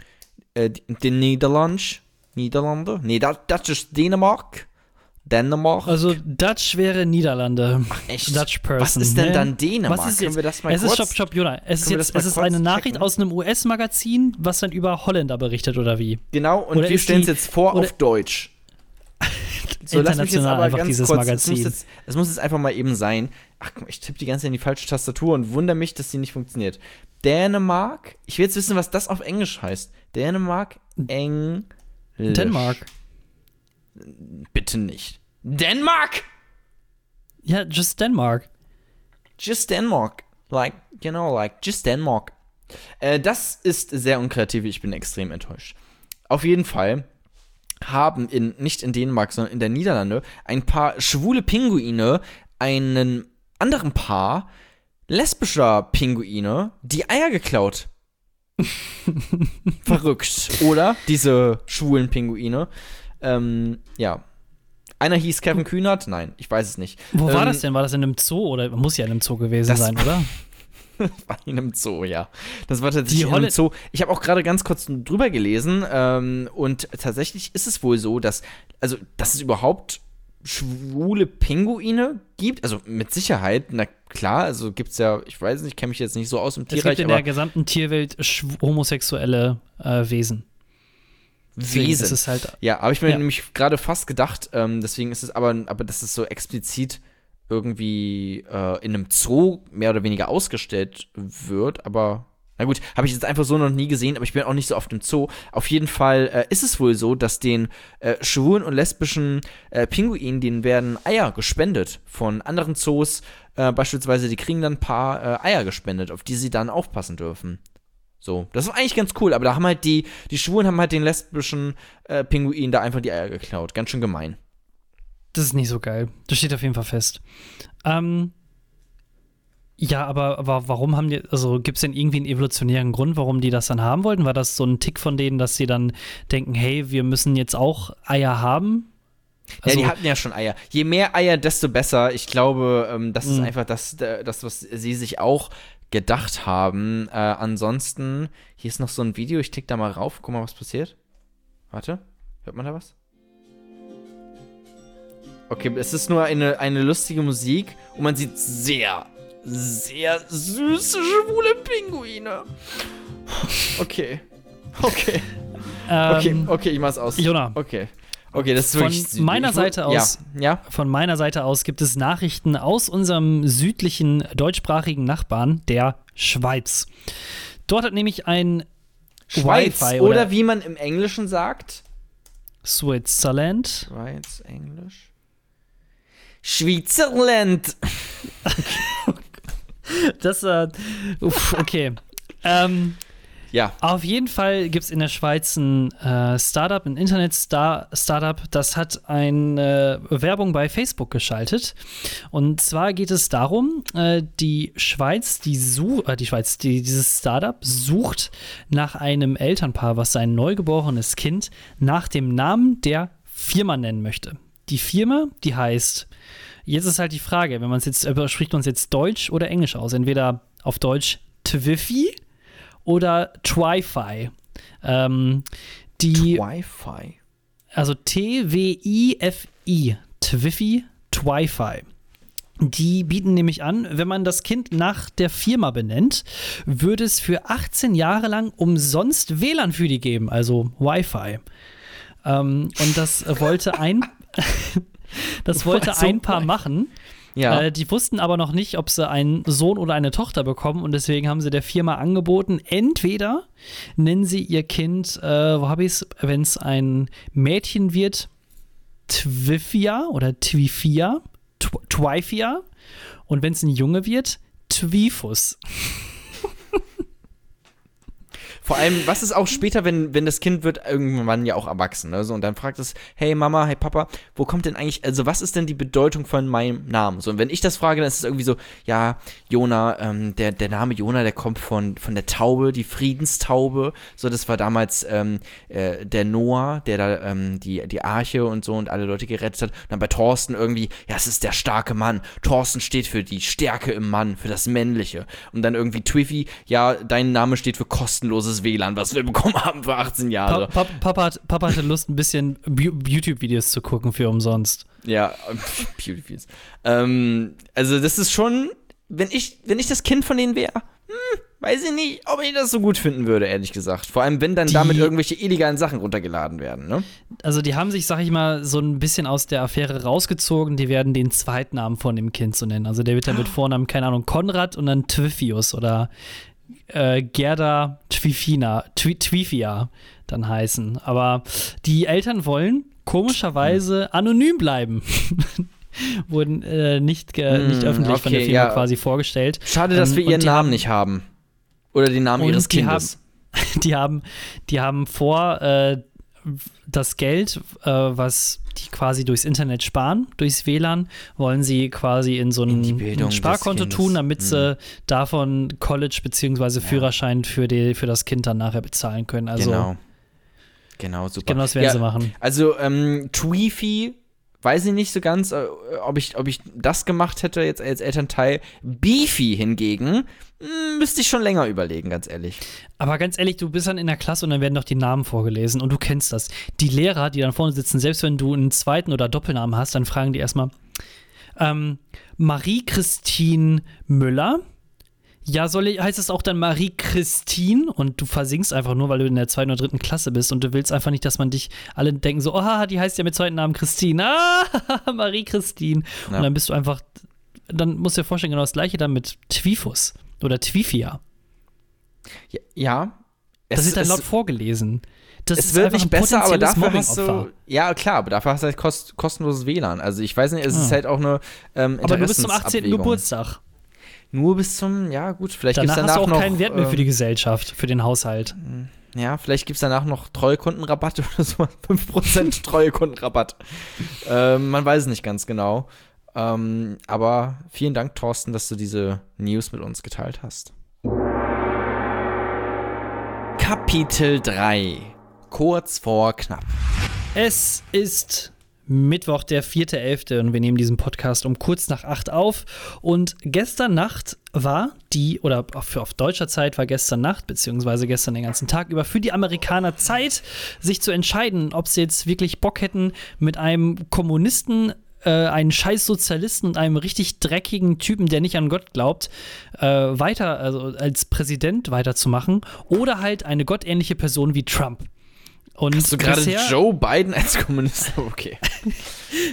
äh, den Niederlande. Niederlande? Nee, Dutch ist Dänemark. Dänemark. Also Dutch wäre Niederlande. echt? Dutch Person. Was ist denn dann Dänemark? Was ist Können jetzt? wir das mal es kurz? ist Stopp, Stopp, Jona. Es ist Können jetzt, es ist eine Nachricht checken? aus einem US-Magazin, was dann über Holländer berichtet oder wie? Genau, und Oder wir stellen es die- jetzt vor auf Deutsch. So, lass mich jetzt International aber einfach ganz dieses kurz, Es Magazin. muss, jetzt, es muss jetzt einfach mal eben sein. Ach, ich tippe die ganze Zeit in die falsche Tastatur und wundere mich, dass sie nicht funktioniert. Dänemark. Ich will jetzt wissen, was das auf Englisch heißt. Dänemark, Englisch. Dänemark. Bitte nicht. Denmark! Ja, just Denmark. Just Denmark. Like, genau, like, just Denmark. Äh, das ist sehr unkreativ. Ich bin extrem enttäuscht. Auf jeden Fall haben in, nicht in Dänemark, sondern in der Niederlande, ein paar schwule Pinguine einen anderen Paar lesbischer Pinguine die Eier geklaut. Verrückt, oder? Diese schwulen Pinguine. Ähm, ja. Einer hieß Kevin Kühnert? Nein, ich weiß es nicht. Wo war Ähm, das denn? War das in einem Zoo oder muss ja in einem Zoo gewesen sein, oder? war in einem Zoo, ja. Das war tatsächlich in einem Zoo. Ich habe auch gerade ganz kurz drüber gelesen ähm, und tatsächlich ist es wohl so, dass, also, dass es überhaupt schwule Pinguine gibt. Also mit Sicherheit, na klar, also gibt es ja, ich weiß nicht, ich kenne mich jetzt nicht so aus im Es gibt Tierreich, in der gesamten Tierwelt homosexuelle äh, Wesen. Deswegen Wesen. ist es halt Ja, habe ich mir Ja. nämlich gerade fast gedacht, ähm, deswegen ist es aber, aber dass es so explizit irgendwie äh, in einem Zoo mehr oder weniger ausgestellt wird, aber na gut, habe ich jetzt einfach so noch nie gesehen, aber ich bin auch nicht so oft im Zoo. Auf jeden Fall äh, ist es wohl so, dass den äh, schwulen und lesbischen äh, Pinguinen, denen werden Eier gespendet von anderen Zoos, äh, beispielsweise, die kriegen dann ein paar äh, Eier gespendet, auf die sie dann aufpassen dürfen. So, das ist eigentlich ganz cool, aber da haben halt die, die Schwulen haben halt den lesbischen äh, Pinguinen da einfach die Eier geklaut. Ganz schön gemein. Das ist nicht so geil. Das steht auf jeden Fall fest. Ähm, ja, aber, aber warum haben die, also gibt es denn irgendwie einen evolutionären Grund, warum die das dann haben wollten? War das so ein Tick von denen, dass sie dann denken, hey, wir müssen jetzt auch Eier haben? Also, ja, die hatten ja schon Eier. Je mehr Eier, desto besser. Ich glaube, ähm, das ist Mhm. einfach das, äh, das, was sie sich auch gedacht haben. Äh, ansonsten, hier ist noch so ein Video, ich klicke da mal rauf, guck mal, was passiert. Warte, hört man da was? Okay, es ist nur eine, eine lustige Musik und man sieht sehr, sehr süße, schwule Pinguine. Okay. Okay. Okay, ähm, okay, ich mach's aus. Jona. Okay. Okay, das ist Von wirklich meiner wo- Seite aus- Ja, ja. Von meiner Seite aus gibt es Nachrichten aus unserem südlichen deutschsprachigen Nachbarn, der Schweiz. Dort hat nämlich ein Schweiz oder, oder- wie man im Englischen sagt. Switzerland. Schweiz, Englisch. Schweizerland. Das, äh, uff, okay. Ähm, Ja. Auf jeden Fall gibt es in der Schweiz ein äh, Startup, ein Internet-Startup, das hat eine Werbung bei Facebook geschaltet. Und zwar geht es darum, äh, die Schweiz, die, Su äh, die Schweiz, die, dieses Startup sucht nach einem Elternpaar, was sein neugeborenes Kind nach dem Namen der Firma nennen möchte. Die Firma, die heißt, jetzt ist halt die Frage, wenn man es jetzt, äh, spricht man es jetzt Deutsch oder Englisch aus? Entweder auf Deutsch Twiffy oder Twi-Fi. Ähm, die, Wi-Fi. also T-W-I-F-I, Twiffy, Twi-Fi. Die bieten nämlich an, wenn man das Kind nach der Firma benennt, würde es für 18 Jahre lang umsonst WLAN für die geben, also Wi-Fi. Ähm, und das wollte ein, das wollte ein Paar machen. Ja. Äh, die wussten aber noch nicht, ob sie einen Sohn oder eine Tochter bekommen und deswegen haben sie der Firma angeboten, entweder nennen sie ihr Kind, äh, wo habe ich es, wenn es ein Mädchen wird, Twifia oder Twifia, Tw- Twifia und wenn es ein Junge wird, Twifus. Vor allem, was ist auch später, wenn, wenn das Kind wird irgendwann ja auch erwachsen, ne? So, und dann fragt es, hey Mama, hey Papa, wo kommt denn eigentlich, also was ist denn die Bedeutung von meinem Namen? So, und wenn ich das frage, dann ist es irgendwie so, ja, Jona, ähm, der, der Name Jona, der kommt von, von der Taube, die Friedenstaube. So, das war damals ähm, äh, der Noah, der da ähm, die, die Arche und so und alle Leute gerettet hat. Und dann bei Thorsten irgendwie, ja, es ist der starke Mann. Thorsten steht für die Stärke im Mann, für das Männliche. Und dann irgendwie Twiffy, ja, dein Name steht für kostenloses WLAN, was wir bekommen haben für 18 Pa Jahre. Pa Papa, hat, Papa hatte Lust, ein bisschen YouTube-Videos zu gucken für umsonst. Ja, Beautyfields. Ähm, also das ist schon, wenn ich, wenn ich das Kind von denen wäre, hm, weiß ich nicht, ob ich das so gut finden würde, ehrlich gesagt. Vor allem, wenn dann Die- damit irgendwelche illegalen Sachen runtergeladen werden, ne? Also die haben sich, sag ich mal, so ein bisschen aus der Affäre rausgezogen. Die werden den Zweitnamen von dem Kind so nennen. Also der wird dann mit Vornamen, keine Ahnung, Konrad und dann Twiffius oder äh, Gerda Twifina, Twi Twifia dann heißen. Aber die Eltern wollen komischerweise anonym bleiben. Wurden äh, nicht, Hm, nicht öffentlich von der okay, Firma ja. quasi vorgestellt. Schade, dass Ähm, wir ihren Namen haben- nicht haben. Oder den Namen ihres Kindes. Die haben, die haben vor, äh, das Geld, äh, was die quasi durchs Internet sparen, durchs WLAN, wollen sie quasi in so In ein, ein Sparkonto tun, damit Hm. sie davon College bzw. Führerschein für, die, für das Kind dann nachher bezahlen können. Also genau. Genau, super. genau das werden Ja, sie machen. Also, ähm, Tweefy, weiß ich nicht so ganz, äh, ob, ich, ob ich das gemacht hätte jetzt als Elternteil. Beefy hingegen, mh, müsste ich schon länger überlegen, ganz ehrlich. Aber ganz ehrlich, du bist dann in der Klasse und dann werden doch die Namen vorgelesen und du kennst das. Die Lehrer, die dann vorne sitzen, selbst wenn du einen zweiten oder Doppelnamen hast, dann fragen die erstmal, ähm, Marie-Christine Müller? Ja, soll ich, heißt es auch dann Marie-Christine? Und du versinkst einfach nur, weil du in der zweiten oder dritten Klasse bist und du willst einfach nicht, dass man dich alle denken so, oh, die heißt ja mit zweiten Namen Christine. Ah, Marie-Christine. Ja. Und dann bist du einfach, dann musst du dir vorstellen, genau das gleiche dann mit Twifus oder Twifia. Ja. ja Das es, ist dann laut vorgelesen. Das es ist wird nicht besser, aber dafür hast du. Ja, klar, aber dafür hast du halt kost, kostenloses WLAN. Also ich weiß nicht, es ist Ah. halt auch eine ähm, Aber nur bis zum 18. Interessensabwägung. Geburtstag. Nur bis zum, ja gut, vielleicht gibt es Danach danach hast du auch noch. keinen Wert mehr für die ähm, Gesellschaft, für den Haushalt. Ja, vielleicht gibt es danach noch Treuekundenrabatt oder so. 5% Treuekundenrabatt. ähm, man weiß es nicht ganz genau. Ähm, aber vielen Dank, Thorsten, dass du diese News mit uns geteilt hast. Kapitel 3. Kurz vor knapp. Es ist Mittwoch, der 4.11. und wir nehmen diesen Podcast um kurz nach 8 auf. Und gestern Nacht war die, oder auf, auf deutscher Zeit war gestern Nacht, beziehungsweise gestern den ganzen Tag über, für die Amerikaner Zeit, sich zu entscheiden, ob sie jetzt wirklich Bock hätten, mit einem Kommunisten äh, einen scheiß Sozialisten und einem richtig dreckigen Typen, der nicht an Gott glaubt, äh, weiter, also als Präsident weiterzumachen oder halt eine gottähnliche Person wie Trump. Und Hast du gerade Joe Biden als Kommunist? Okay.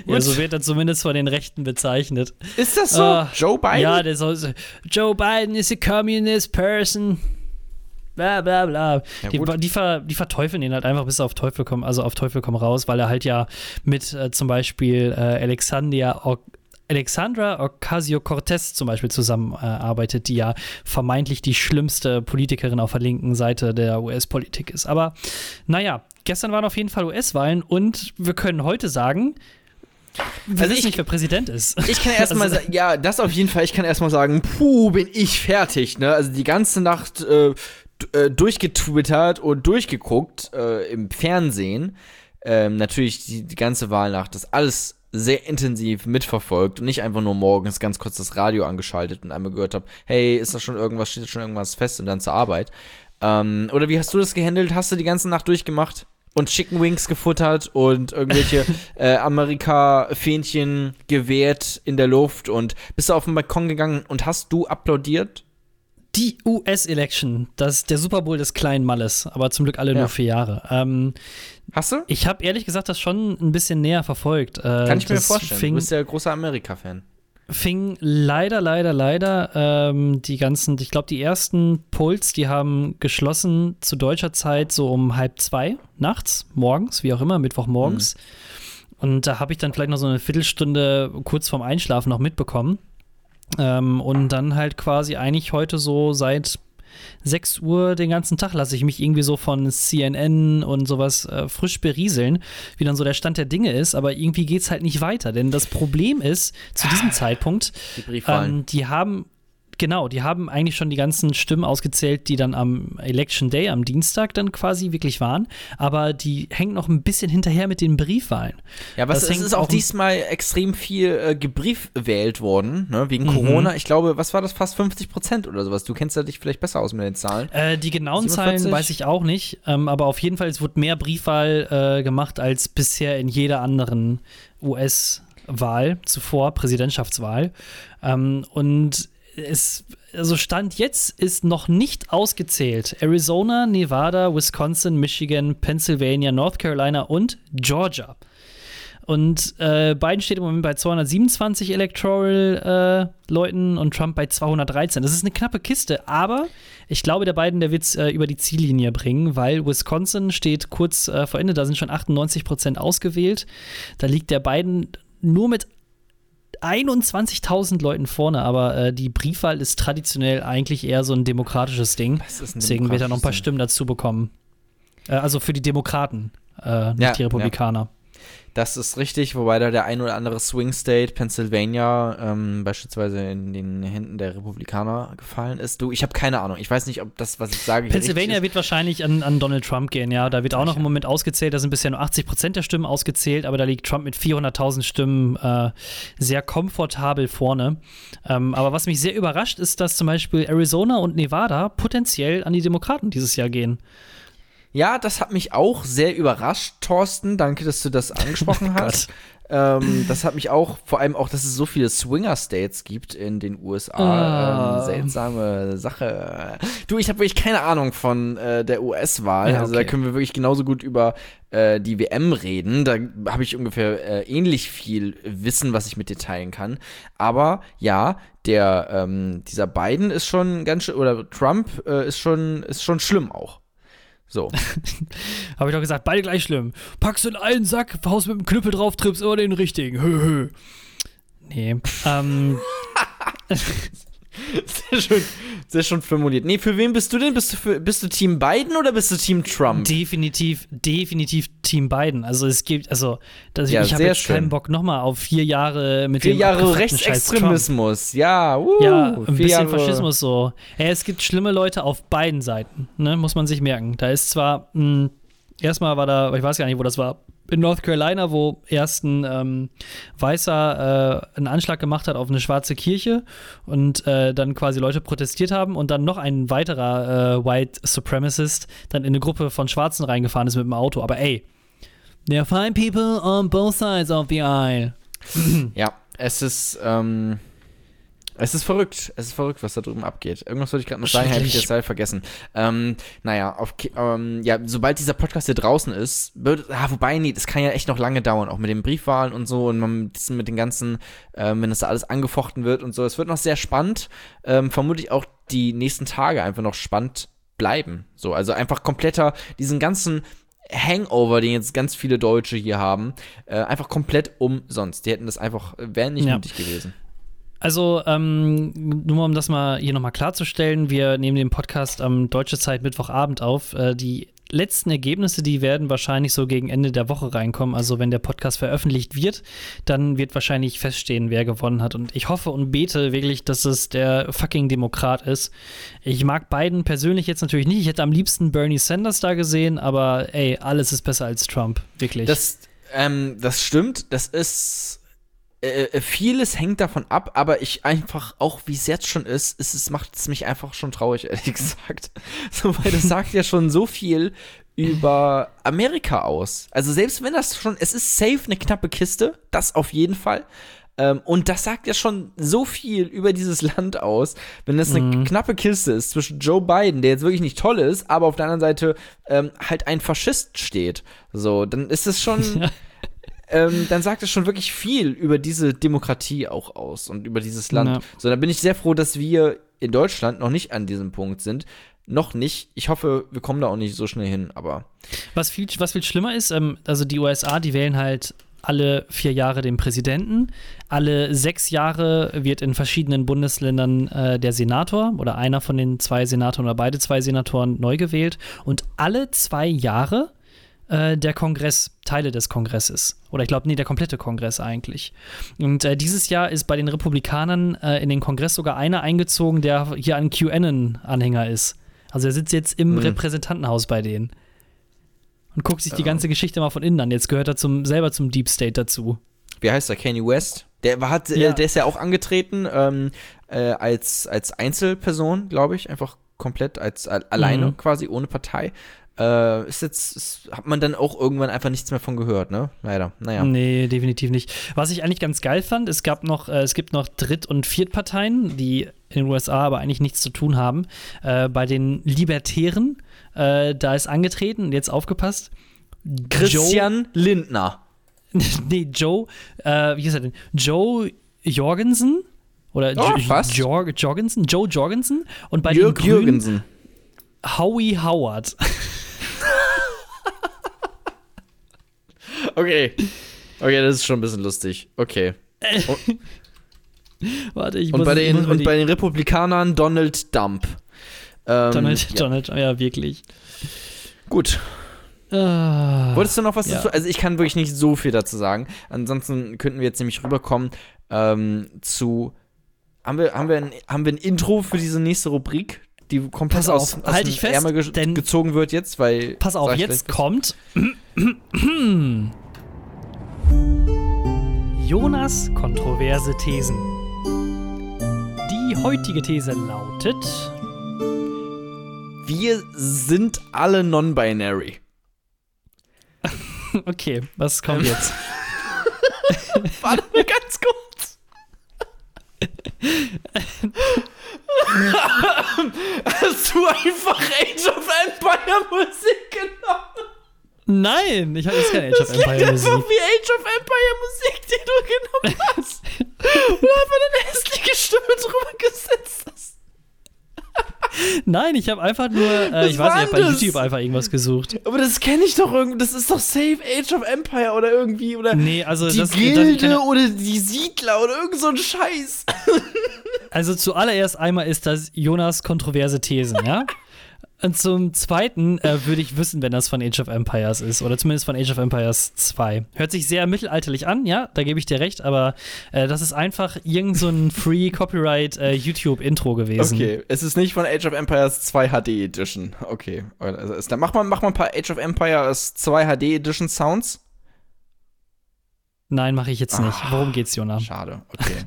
Ja, so wird er zumindest von den Rechten bezeichnet. Ist das so? Ah, Joe Biden? Ja, der soll so, Joe Biden is a communist person. Bla bla bla. Ja, die, die, ver, die verteufeln ihn halt einfach bis er auf Teufel kommt, also auf Teufel komm raus, weil er halt ja mit äh, zum Beispiel äh, Alexandria Alexandra Ocasio-Cortez zum Beispiel zusammenarbeitet, die ja vermeintlich die schlimmste Politikerin auf der linken Seite der US-Politik ist. Aber naja, gestern waren auf jeden Fall US-Wahlen und wir können heute sagen, wir also wissen nicht, wer Präsident ist. Ich kann erstmal also, sagen, ja, das auf jeden Fall. Ich kann erstmal sagen, puh, bin ich fertig. Ne? Also die ganze Nacht äh, äh, durchgetwittert und durchgeguckt äh, im Fernsehen. Ähm, natürlich die, die ganze Wahlnacht, das alles sehr intensiv mitverfolgt und nicht einfach nur morgens ganz kurz das Radio angeschaltet und einmal gehört habe, hey, ist da schon irgendwas, steht da schon irgendwas fest und dann zur Arbeit. Ähm, oder wie hast du das gehandelt? Hast du die ganze Nacht durchgemacht? Und Chicken Wings gefuttert und irgendwelche äh, Amerika-Fähnchen gewehrt in der Luft und bist du auf den Balkon gegangen und hast du applaudiert? Die US-Election, das der Super Bowl des kleinen Malles, aber zum Glück alle ja. nur vier Jahre. Ähm, Hast du? Ich habe ehrlich gesagt das schon ein bisschen näher verfolgt. Äh, Kann ich mir vorstellen. Fing, du bist ja großer Amerika-Fan. Fing leider, leider, leider ähm, die ganzen, ich glaube, die ersten Puls, die haben geschlossen zu deutscher Zeit so um halb zwei nachts, morgens, wie auch immer, Mittwochmorgens. Mhm. Und da habe ich dann vielleicht noch so eine Viertelstunde kurz vorm Einschlafen noch mitbekommen. Ähm, und dann halt quasi eigentlich heute so seit 6 Uhr den ganzen Tag lasse ich mich irgendwie so von CNN und sowas äh, frisch berieseln, wie dann so der Stand der Dinge ist, aber irgendwie geht es halt nicht weiter. Denn das Problem ist, zu diesem ah, Zeitpunkt, die, ähm, die haben Genau, die haben eigentlich schon die ganzen Stimmen ausgezählt, die dann am Election Day, am Dienstag dann quasi wirklich waren. Aber die hängen noch ein bisschen hinterher mit den Briefwahlen. Ja, was es ist auch diesmal extrem viel äh, gebriefwählt worden, ne, wegen mhm. Corona. Ich glaube, was war das, fast 50 Prozent oder sowas? Du kennst ja dich vielleicht besser aus mit den Zahlen. Äh, die genauen 47? Zahlen weiß ich auch nicht, ähm, aber auf jeden Fall, es wurde mehr Briefwahl äh, gemacht als bisher in jeder anderen US-Wahl zuvor, Präsidentschaftswahl. Ähm, und es, also Stand jetzt ist noch nicht ausgezählt. Arizona, Nevada, Wisconsin, Michigan, Pennsylvania, North Carolina und Georgia. Und äh, Biden steht im Moment bei 227 Electoral-Leuten äh, und Trump bei 213. Das ist eine knappe Kiste, aber ich glaube, der Biden, der wird es äh, über die Ziellinie bringen, weil Wisconsin steht kurz äh, vor Ende, da sind schon 98 Prozent ausgewählt. Da liegt der Biden nur mit 21.000 Leuten vorne, aber äh, die Briefwahl ist traditionell eigentlich eher so ein demokratisches Ding. Deswegen wird er noch ein paar Stimmen dazu bekommen. Äh, also für die Demokraten, äh, nicht ja, die Republikaner. Ja. Das ist richtig, wobei da der ein oder andere Swing State, Pennsylvania, ähm, beispielsweise in den Händen der Republikaner gefallen ist. Du, ich habe keine Ahnung. Ich weiß nicht, ob das, was ich sage, Pennsylvania wird wahrscheinlich an, an, Donald Trump gehen, ja. Da wird auch noch im Moment ausgezählt. Da sind bisher nur 80 Prozent der Stimmen ausgezählt, aber da liegt Trump mit 400.000 Stimmen äh, sehr komfortabel vorne. Ähm, aber was mich sehr überrascht, ist, dass zum Beispiel Arizona und Nevada potenziell an die Demokraten dieses Jahr gehen. Ja, das hat mich auch sehr überrascht, Thorsten. Danke, dass du das angesprochen oh hast. Ähm, das hat mich auch, vor allem auch, dass es so viele Swinger-States gibt in den USA. Ah. Ähm, seltsame Sache. Du, ich habe wirklich keine Ahnung von äh, der US-Wahl. Ja, okay. Also da können wir wirklich genauso gut über äh, die WM reden. Da habe ich ungefähr äh, ähnlich viel Wissen, was ich mit dir teilen kann. Aber ja, der ähm, dieser Biden ist schon ganz schön, oder Trump äh, ist schon ist schon schlimm auch. So. Habe ich doch gesagt, beide gleich schlimm. Packst du in einen Sack, haust mit dem Knüppel drauf, trippst immer den richtigen. Hö, hö. Nee. ähm. Sehr schön, sehr schön formuliert. Nee, für wen bist du denn? Bist du, für, bist du Team Biden oder bist du Team Trump? Definitiv, definitiv Team Biden. Also es gibt, also das, ja, ich habe jetzt schön. keinen Bock nochmal auf vier Jahre mit vier dem Jahre Rechtsextremismus. Ja, uh, ja, ein bisschen Jahre. Faschismus so. Ja, es gibt schlimme Leute auf beiden Seiten, ne? muss man sich merken. Da ist zwar mh, hm, erstmal war da, ich weiß gar nicht, wo das war in North Carolina, wo erst ein ähm, Weißer äh, einen Anschlag gemacht hat auf eine schwarze Kirche und äh, dann quasi Leute protestiert haben und dann noch ein weiterer äh, White Supremacist dann in eine Gruppe von Schwarzen reingefahren ist mit dem Auto. Aber ey, there are fine people on both sides of the aisle. ja, es ist, ähm, es ist verrückt. Es ist verrückt, was da drüben abgeht. Irgendwas wollte ich gerade noch sagen, habe ich jetzt leider vergessen. Ähm, naja, auf, ähm, ja, sobald dieser Podcast hier draußen ist, wird, ah, wobei, nee, das kann ja echt noch lange dauern, auch mit den Briefwahlen und so und man, mit den ganzen, ähm, wenn das da alles angefochten wird und so. Es wird noch sehr spannend. Ähm, vermutlich auch die nächsten Tage einfach noch spannend bleiben. So, also einfach kompletter, diesen ganzen Hangover, den jetzt ganz viele Deutsche hier haben, äh, einfach komplett umsonst. Die hätten das einfach, wären nicht Ja. nötig gewesen. Also, ähm, nur um das mal hier nochmal klarzustellen, wir nehmen den Podcast am deutsche Zeit Mittwochabend auf. Äh, die letzten Ergebnisse, die werden wahrscheinlich so gegen Ende der Woche reinkommen. Also, wenn der Podcast veröffentlicht wird, dann wird wahrscheinlich feststehen, wer gewonnen hat. Und ich hoffe und bete wirklich, dass es der fucking Demokrat ist. Ich mag Biden persönlich jetzt natürlich nicht. Ich hätte am liebsten Bernie Sanders da gesehen, aber ey, alles ist besser als Trump. Wirklich. Das, ähm, das stimmt. Das ist. Äh, äh, vieles hängt davon ab, aber ich einfach, auch wie es jetzt schon ist, ist es macht es mich einfach schon traurig, ehrlich gesagt. So, weil das sagt ja schon so viel über Amerika aus. Also selbst wenn das schon, es ist safe eine knappe Kiste, das auf jeden Fall. Ähm, und das sagt ja schon so viel über dieses Land aus, wenn das eine Mhm. knappe Kiste ist zwischen Joe Biden, der jetzt wirklich nicht toll ist, aber auf der anderen Seite ähm, halt ein Faschist steht. So, dann ist es schon, ähm, dann sagt es schon wirklich viel über diese Demokratie auch aus und über dieses Land. Ja. So, da bin ich sehr froh, dass wir in Deutschland noch nicht an diesem Punkt sind. Noch nicht. Ich hoffe, wir kommen da auch nicht so schnell hin, aber Was viel, was viel schlimmer ist, ähm, also die USA, die wählen halt alle vier Jahre den Präsidenten. Alle sechs Jahre wird in verschiedenen Bundesländern äh, der Senator oder einer von den zwei Senatoren oder beide zwei Senatoren neu gewählt. Und alle zwei Jahre äh, der Kongress, Teile des Kongresses. Oder ich glaube, nee, der komplette Kongress eigentlich. Und äh, dieses Jahr ist bei den Republikanern äh, in den Kongress sogar einer eingezogen, der hier ein QAnon-Anhänger ist. Also er sitzt jetzt im Hm. Repräsentantenhaus bei denen. Und guckt sich die ganze Geschichte mal von innen an. Jetzt gehört er zum, selber zum Deep State dazu. wie heißt er? Kanye West? Der, war, hat, Ja. äh, der ist ja auch angetreten ähm, äh, als, als Einzelperson, glaube ich. Einfach komplett als alleine Mhm. quasi, ohne Partei. Äh, ist jetzt, ist, hat man dann auch irgendwann einfach nichts mehr von gehört, ne? Leider. Naja. Nee, definitiv nicht. Was ich eigentlich ganz geil fand, es gab noch, äh, es gibt noch Dritt- und Viertparteien, die in den USA aber eigentlich nichts zu tun haben. Äh, bei den Libertären, äh, da ist angetreten, und jetzt aufgepasst. Christian Lindner. Joe, nee, Joe, äh, wie hieß er denn? Joe Jorgensen? Oder Oh, Jo- Jorgensen? Joe Jorgensen? Und bei Jörg den Grünen. Howie Howard. Okay. Okay, das ist schon ein bisschen lustig. Okay. Warte, ich Und muss bei ich den, und bei den Republikanern Donald Dump. Ähm, Donald, ja. Donald, ja, wirklich. Gut. Ah. Wolltest du noch was Ja. dazu? Also ich kann wirklich nicht so viel dazu sagen. Ansonsten könnten wir jetzt nämlich rüberkommen ähm, zu. Haben wir, haben, wir ein, haben wir ein Intro für diese nächste Rubrik, die komplett Pass aus, auf, aus halt dem fest, Ärmel ge denn- gezogen wird jetzt, weil. Pass auf, jetzt kommt Jonas kontroverse Thesen. Die heutige These lautet: Wir sind alle non-binary. Okay, was kommt jetzt? Warte mal ganz kurz. Hast du einfach Age of Empire Musik genommen? Nein, ich habe jetzt keine Age of Das klingt Empire einfach Musik. wie Age of Empire Musik, die du genommen hast. Und einfach eine hässliche Stimme drüber gesetzt hast. Nein, ich habe einfach nur, äh, ich weiß nicht, ich habe bei das? YouTube einfach irgendwas gesucht. Aber das kenne ich doch irgendwie. Das ist doch Safe Age of Empire oder irgendwie. Oder Nee, also die das, das Gilde ich kann, oder die Siedler oder irgend so ein Scheiß. Also zuallererst einmal ist das Jonas kontroverse Thesen, ja? Und zum Zweiten äh, würde ich wissen, wenn das von Age of Empires ist. Oder zumindest von Age of Empires 2. Hört sich sehr mittelalterlich an, ja, da gebe ich dir recht, aber äh, das ist einfach irgend so ein Free Copyright äh, YouTube-Intro gewesen. Okay, es ist nicht von Age of Empires 2 HD Edition. Okay. Also dann mach mal, mach mal ein paar Age of Empires 2 HD Edition Sounds. Nein, mache ich jetzt nicht. Ah. Worum geht's, Jona? Schade, okay.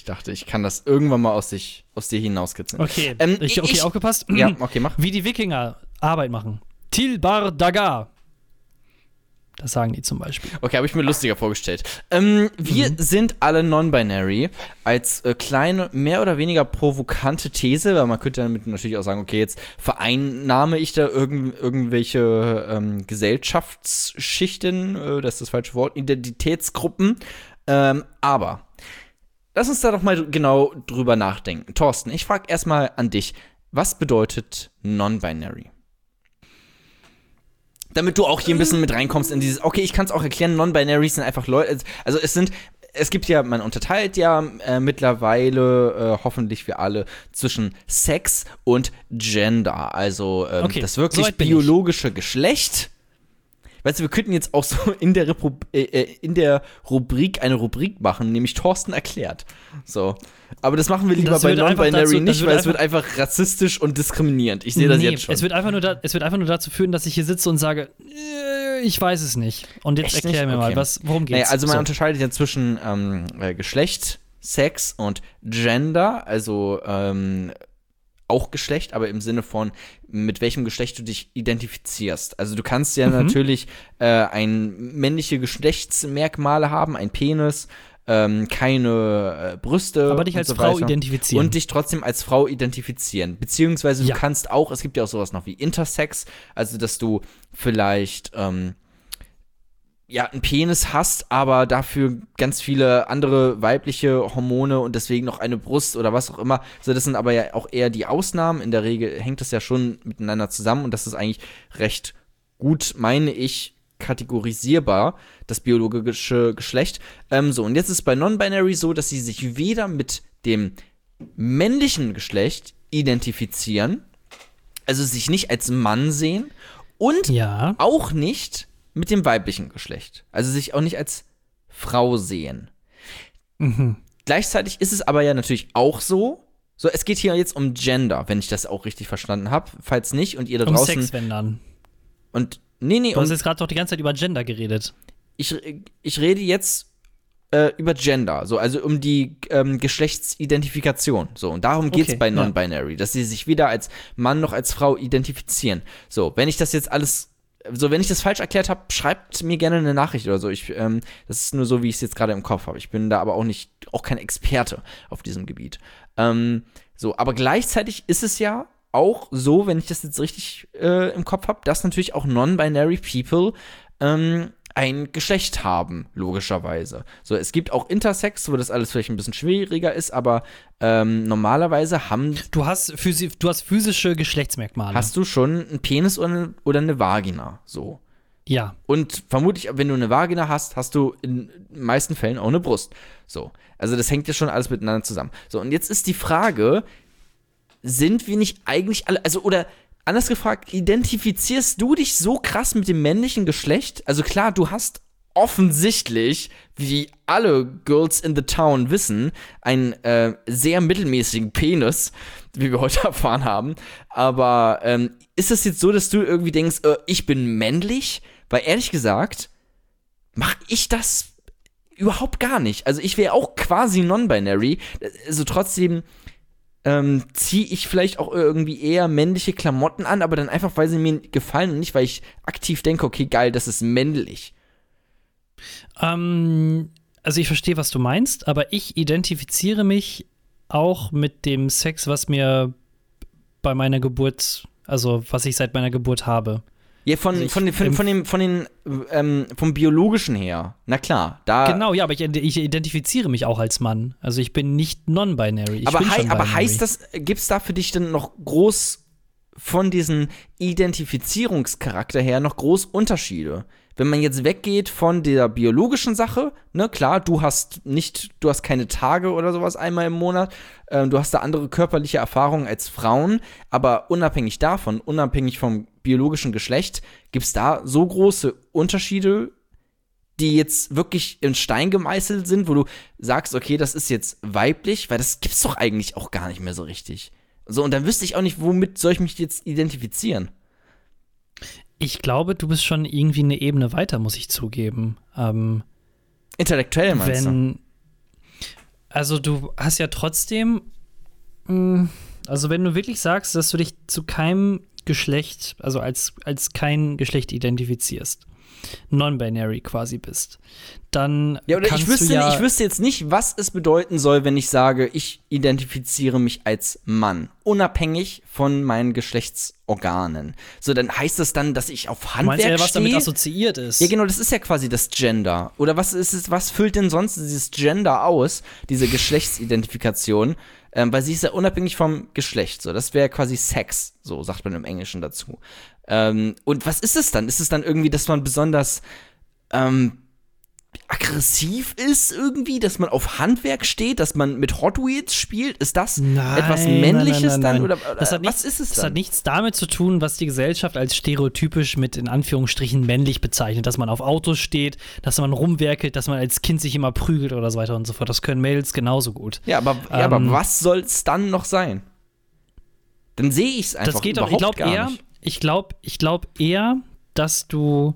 Ich dachte, ich kann das irgendwann mal aus, sich, aus dir hinauskitzeln. Okay, Ähm, ich, okay, ich- aufgepasst. Ja, okay, mach. Wie die Wikinger Arbeit machen. Tilbar Dagar. Das sagen die zum Beispiel. Okay, habe ich mir lustiger vorgestellt. Ähm, wir sind alle non-binary als äh, kleine, mehr oder weniger provokante These, weil man könnte damit natürlich auch sagen, okay, jetzt vereinnahme ich da irgend, irgendwelche ähm, Gesellschaftsschichten, äh, das ist das falsche Wort, Identitätsgruppen. Ähm, aber lass uns da doch mal genau drüber nachdenken. Thorsten, ich frage erstmal an dich, was bedeutet non-binary? damit du auch hier ein bisschen mit reinkommst in dieses, okay, ich kann es auch erklären, Non-Binary sind einfach Leute, also es sind, es gibt ja, man unterteilt ja äh, mittlerweile, äh, hoffentlich für alle, zwischen Sex und Gender. Also ähm, Okay, das wirklich ich. biologische Geschlecht. Weißt du, wir könnten jetzt auch so in der, Repub äh, äh, in der Rubrik eine Rubrik machen, nämlich Thorsten erklärt. So. Aber das machen wir lieber bei Non-Binary nicht, weil es wird einfach rassistisch und diskriminierend. Ich sehe das jetzt schon. Es wird, einfach nur da, es wird einfach nur dazu führen, dass ich hier sitze und sage, äh, ich weiß es nicht. Und jetzt Echt erklär nicht? mir Okay. mal, was, worum geht's? Naja, also man So. unterscheidet ja zwischen ähm, äh, Geschlecht, Sex und Gender, also ähm, auch Geschlecht, aber im Sinne von, mit welchem Geschlecht du dich identifizierst. Also du kannst ja Mhm. natürlich äh, ein männliche Geschlechtsmerkmale haben, ein Penis, ähm, keine äh, Brüste. aber dich und als so Frau weiter. identifizieren. Und dich trotzdem als Frau identifizieren. Beziehungsweise Ja. du kannst auch, es gibt ja auch sowas noch wie Intersex, also dass du vielleicht ähm, ja, einen Penis hast, aber dafür ganz viele andere weibliche Hormone und deswegen noch eine Brust oder was auch immer. So, das sind aber ja auch eher die Ausnahmen. In der Regel hängt das ja schon miteinander zusammen und das ist eigentlich recht gut, meine ich, kategorisierbar, das biologische Geschlecht. Ähm, so, und jetzt ist es bei Non-Binary so, dass sie sich weder mit dem männlichen Geschlecht identifizieren, also sich nicht als Mann sehen und ja. auch nicht mit dem weiblichen Geschlecht. Also sich auch nicht als Frau sehen. Mhm. Gleichzeitig ist es aber ja natürlich auch so, so es geht hier jetzt um Gender, wenn ich das auch richtig verstanden habe. Falls nicht und ihr da Um draußen Sex, wenn dann. und nee, nee, Du hast jetzt gerade doch die ganze Zeit über Gender geredet. ich, ich rede jetzt äh, über Gender, so also um die ähm, Geschlechtsidentifikation, so und darum geht's Okay, bei ja. Non-Binary, dass sie sich weder als Mann noch als Frau identifizieren. So, wenn ich das jetzt alles so, wenn ich das falsch erklärt habe, schreibt mir gerne eine Nachricht oder so. Ich, ähm, das ist nur so, wie ich es jetzt gerade im Kopf habe. Ich bin da aber auch nicht, auch kein Experte auf diesem Gebiet. Ähm, so, aber gleichzeitig ist es ja auch so, wenn ich das jetzt richtig äh, im Kopf habe, dass natürlich auch non-binary People ähm, ein Geschlecht haben, logischerweise. So, es gibt auch Intersex, wo das alles vielleicht ein bisschen schwieriger ist, aber ähm, normalerweise haben Du hast, physi du hast physische Geschlechtsmerkmale. hast du schon einen Penis oder eine, oder eine Vagina, so. ja. Und vermutlich, wenn du eine Vagina hast, hast du in den meisten Fällen auch eine Brust. So. Also das hängt ja schon alles miteinander zusammen. So, und jetzt ist die Frage, sind wir nicht eigentlich alle, also, oder anders gefragt, identifizierst du dich so krass mit dem männlichen Geschlecht? Also klar, du hast offensichtlich, wie alle Girls in the Town wissen, einen äh, sehr mittelmäßigen Penis, wie wir heute erfahren haben. Aber ähm, ist es jetzt so, dass du irgendwie denkst, äh, ich bin männlich? Weil ehrlich gesagt, mache ich das überhaupt gar nicht. Also ich wäre auch quasi non-binary. Also trotzdem ähm, ziehe ich vielleicht auch irgendwie eher männliche Klamotten an, aber dann einfach, weil sie mir gefallen und nicht, weil ich aktiv denke, okay, geil, das ist männlich. Ähm, also ich verstehe, was du meinst, aber ich identifiziere mich auch mit dem Sex, was mir bei meiner Geburt, also was ich seit meiner Geburt habe. Ja, von, Also von, von, von dem, von den, ähm, vom biologischen her. Na klar, da. Genau, ja, aber ich, ich identifiziere mich auch als Mann. Also ich bin nicht non-binary. Aber, hei aber binary. heißt das, gibt es da für dich denn noch groß von diesem Identifizierungscharakter her noch groß Unterschiede? Wenn man jetzt weggeht von der biologischen Sache, ne, klar, du hast nicht, du hast keine Tage oder sowas einmal im Monat, ähm, du hast da andere körperliche Erfahrungen als Frauen, aber unabhängig davon, unabhängig vom biologischen Geschlecht, gibt es da so große Unterschiede, die jetzt wirklich in Stein gemeißelt sind, wo du sagst, okay, das ist jetzt weiblich, weil das gibt's doch eigentlich auch gar nicht mehr so richtig. So, und dann wüsste ich auch nicht, womit soll ich mich jetzt identifizieren. Ich glaube, du bist schon irgendwie eine Ebene weiter, muss ich zugeben. Ähm, Intellektuell meinst du? wenn. Also, du hast ja trotzdem. mh, Also, wenn du wirklich sagst, dass du dich zu keinem Geschlecht, also als, als kein Geschlecht identifizierst, non-binary quasi bist, dann. Ja, oder kannst ich wüsste, du ja, ich wüsste jetzt nicht, was es bedeuten soll, wenn ich sage, ich identifiziere mich als Mann, unabhängig von meinen Geschlechtsorganen. So, dann heißt das dann, dass ich auf Du Handwerk meinst ja, was damit assoziiert ist. Ja, genau, das ist ja quasi das Gender. Oder was ist es, was füllt denn sonst dieses Gender aus, diese Geschlechtsidentifikation? Ähm, weil sie ist ja unabhängig vom Geschlecht. So, das wäre quasi Sex, so sagt man im Englischen dazu. Ähm, und was ist es dann? Ist es dann irgendwie, dass man besonders ähm, aggressiv ist irgendwie, dass man auf Handwerk steht, dass man mit Hot Wheels spielt? Ist das Nein, etwas Männliches nein, nein, dann? nein. Oder, Das hat was nichts, ist es Das dann? hat nichts damit zu tun, was die Gesellschaft als stereotypisch mit in Anführungsstrichen männlich bezeichnet, dass man auf Autos steht, dass man rumwerkelt, dass man als Kind sich immer prügelt oder so weiter und so fort. Das können Mädels genauso gut. ja, aber, ja, aber Ähm, was soll es dann noch sein? Dann sehe ich es einfach Das geht doch, ich glaube eher, nicht. Ich glaube, ich glaube eher, dass du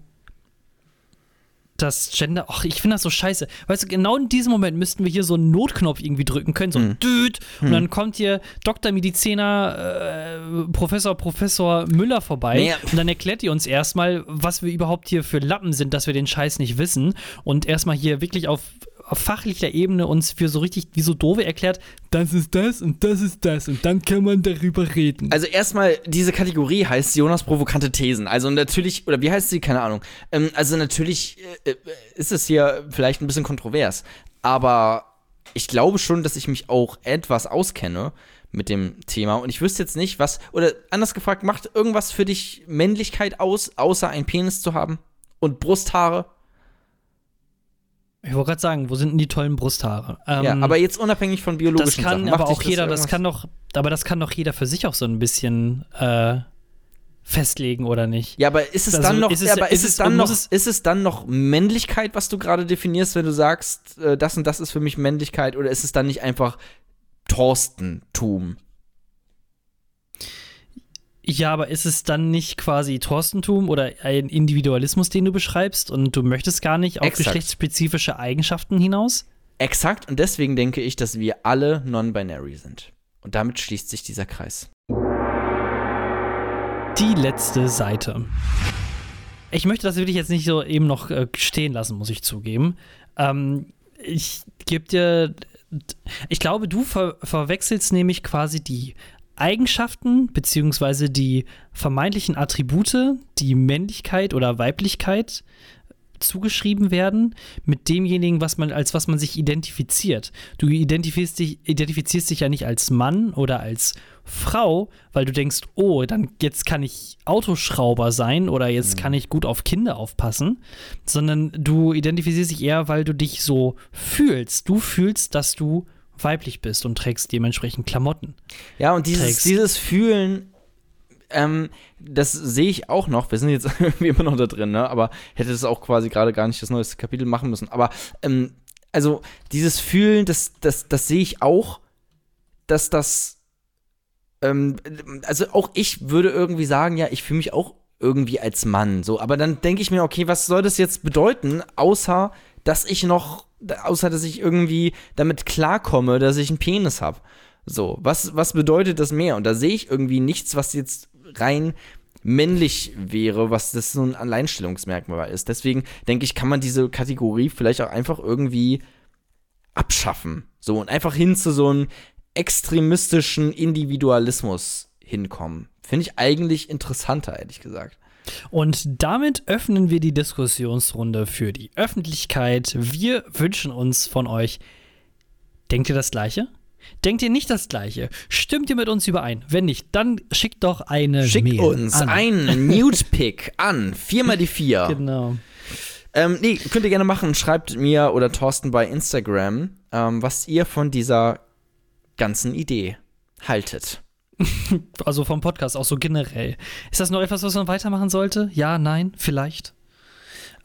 das Gender, ach, ich finde das so scheiße. Weißt du, genau in diesem Moment müssten wir hier so einen Notknopf irgendwie drücken können, so Hm. ein Düt, und dann kommt hier Dr. Mediziner, äh, Professor, Professor Müller vorbei Naja. und dann erklärt ihr uns erstmal, was wir überhaupt hier für Lappen sind, dass wir den Scheiß nicht wissen und erstmal hier wirklich auf auf fachlicher Ebene uns für so richtig wie so doofe erklärt, das ist das und das ist das und dann kann man darüber reden. Also erstmal, diese Kategorie heißt Jonas provokante Thesen. Also natürlich, oder wie heißt sie? Keine Ahnung. Ähm, also natürlich äh, äh, ist es hier vielleicht ein bisschen kontrovers. Aber ich glaube schon, dass ich mich auch etwas auskenne mit dem Thema. Und ich wüsste jetzt nicht, was, oder anders gefragt, macht irgendwas für dich Männlichkeit aus, außer einen Penis zu haben? Und Brusthaare? Ich wollte gerade sagen, wo sind denn die tollen Brusthaare? Ähm, ja, aber jetzt unabhängig von das biologischen kann Sachen. aber auch jeder, das kann doch, aber das kann doch jeder für sich auch so ein bisschen äh, festlegen oder nicht? Ja, aber ist es Also dann noch, ist es- ja, aber ist, ist es es- dann muss noch, es- ist es dann noch Männlichkeit, was du gerade definierst, wenn du sagst, äh, das und das ist für mich Männlichkeit, oder ist es dann nicht einfach Thorstentum? Ja, aber ist es dann nicht quasi Torstentum oder ein Individualismus, den du beschreibst und du möchtest gar nicht auf Exakt. geschlechtsspezifische Eigenschaften hinaus? Exakt, und deswegen denke ich, dass wir alle non-binary sind. Und damit schließt sich dieser Kreis. Die letzte Seite. Ich möchte das wirklich jetzt nicht so eben noch äh, stehen lassen, muss ich zugeben. Ähm, ich gebe dir. Ich glaube, du ver verwechselst nämlich quasi die Eigenschaften beziehungsweise die vermeintlichen Attribute, die Männlichkeit oder Weiblichkeit zugeschrieben werden, mit demjenigen, was man, als was man sich identifiziert. Du identifizierst dich, identifizierst dich ja nicht als Mann oder als Frau, weil du denkst, oh, dann jetzt kann ich Autoschrauber sein oder jetzt kann ich gut auf Kinder aufpassen, sondern du identifizierst dich eher, weil du dich so fühlst. Du fühlst, dass du weiblich bist und trägst dementsprechend Klamotten. Ja, und dieses, Trägst. dieses Fühlen, ähm, das sehe ich auch noch. Wir sind jetzt irgendwie immer noch da drin, ne? Aber hätte das auch quasi gerade gar nicht das neueste Kapitel machen müssen. Aber, ähm, also, dieses Fühlen, das, das, das sehe ich auch, dass das, ähm, also auch ich würde irgendwie sagen, ja, ich fühle mich auch irgendwie als Mann, so. Aber dann denke ich mir, okay, was soll das jetzt bedeuten, außer, dass ich noch, außer, dass ich irgendwie damit klarkomme, dass ich einen Penis habe. So, was, was bedeutet das mehr? Und da sehe ich irgendwie nichts, was jetzt rein männlich wäre, was das so ein Alleinstellungsmerkmal ist. Deswegen denke ich, kann man diese Kategorie vielleicht auch einfach irgendwie abschaffen. So, und einfach hin zu so einem extremistischen Individualismus hinkommen. Finde ich eigentlich interessanter, ehrlich gesagt. Und damit öffnen wir die Diskussionsrunde für die Öffentlichkeit. Wir wünschen uns von euch, denkt ihr das Gleiche? Denkt ihr nicht das Gleiche? Stimmt ihr mit uns überein? Wenn nicht, dann schickt doch eine Schickt Mail uns an. ein Nude-Pick an. Viermal die vier. Genau. Ähm, nee, könnt ihr gerne machen. Schreibt mir oder Thorsten bei Instagram, ähm, was ihr von dieser ganzen Idee haltet. Also vom Podcast auch so generell. Ist das noch etwas, was man weitermachen sollte? Ja, nein, vielleicht.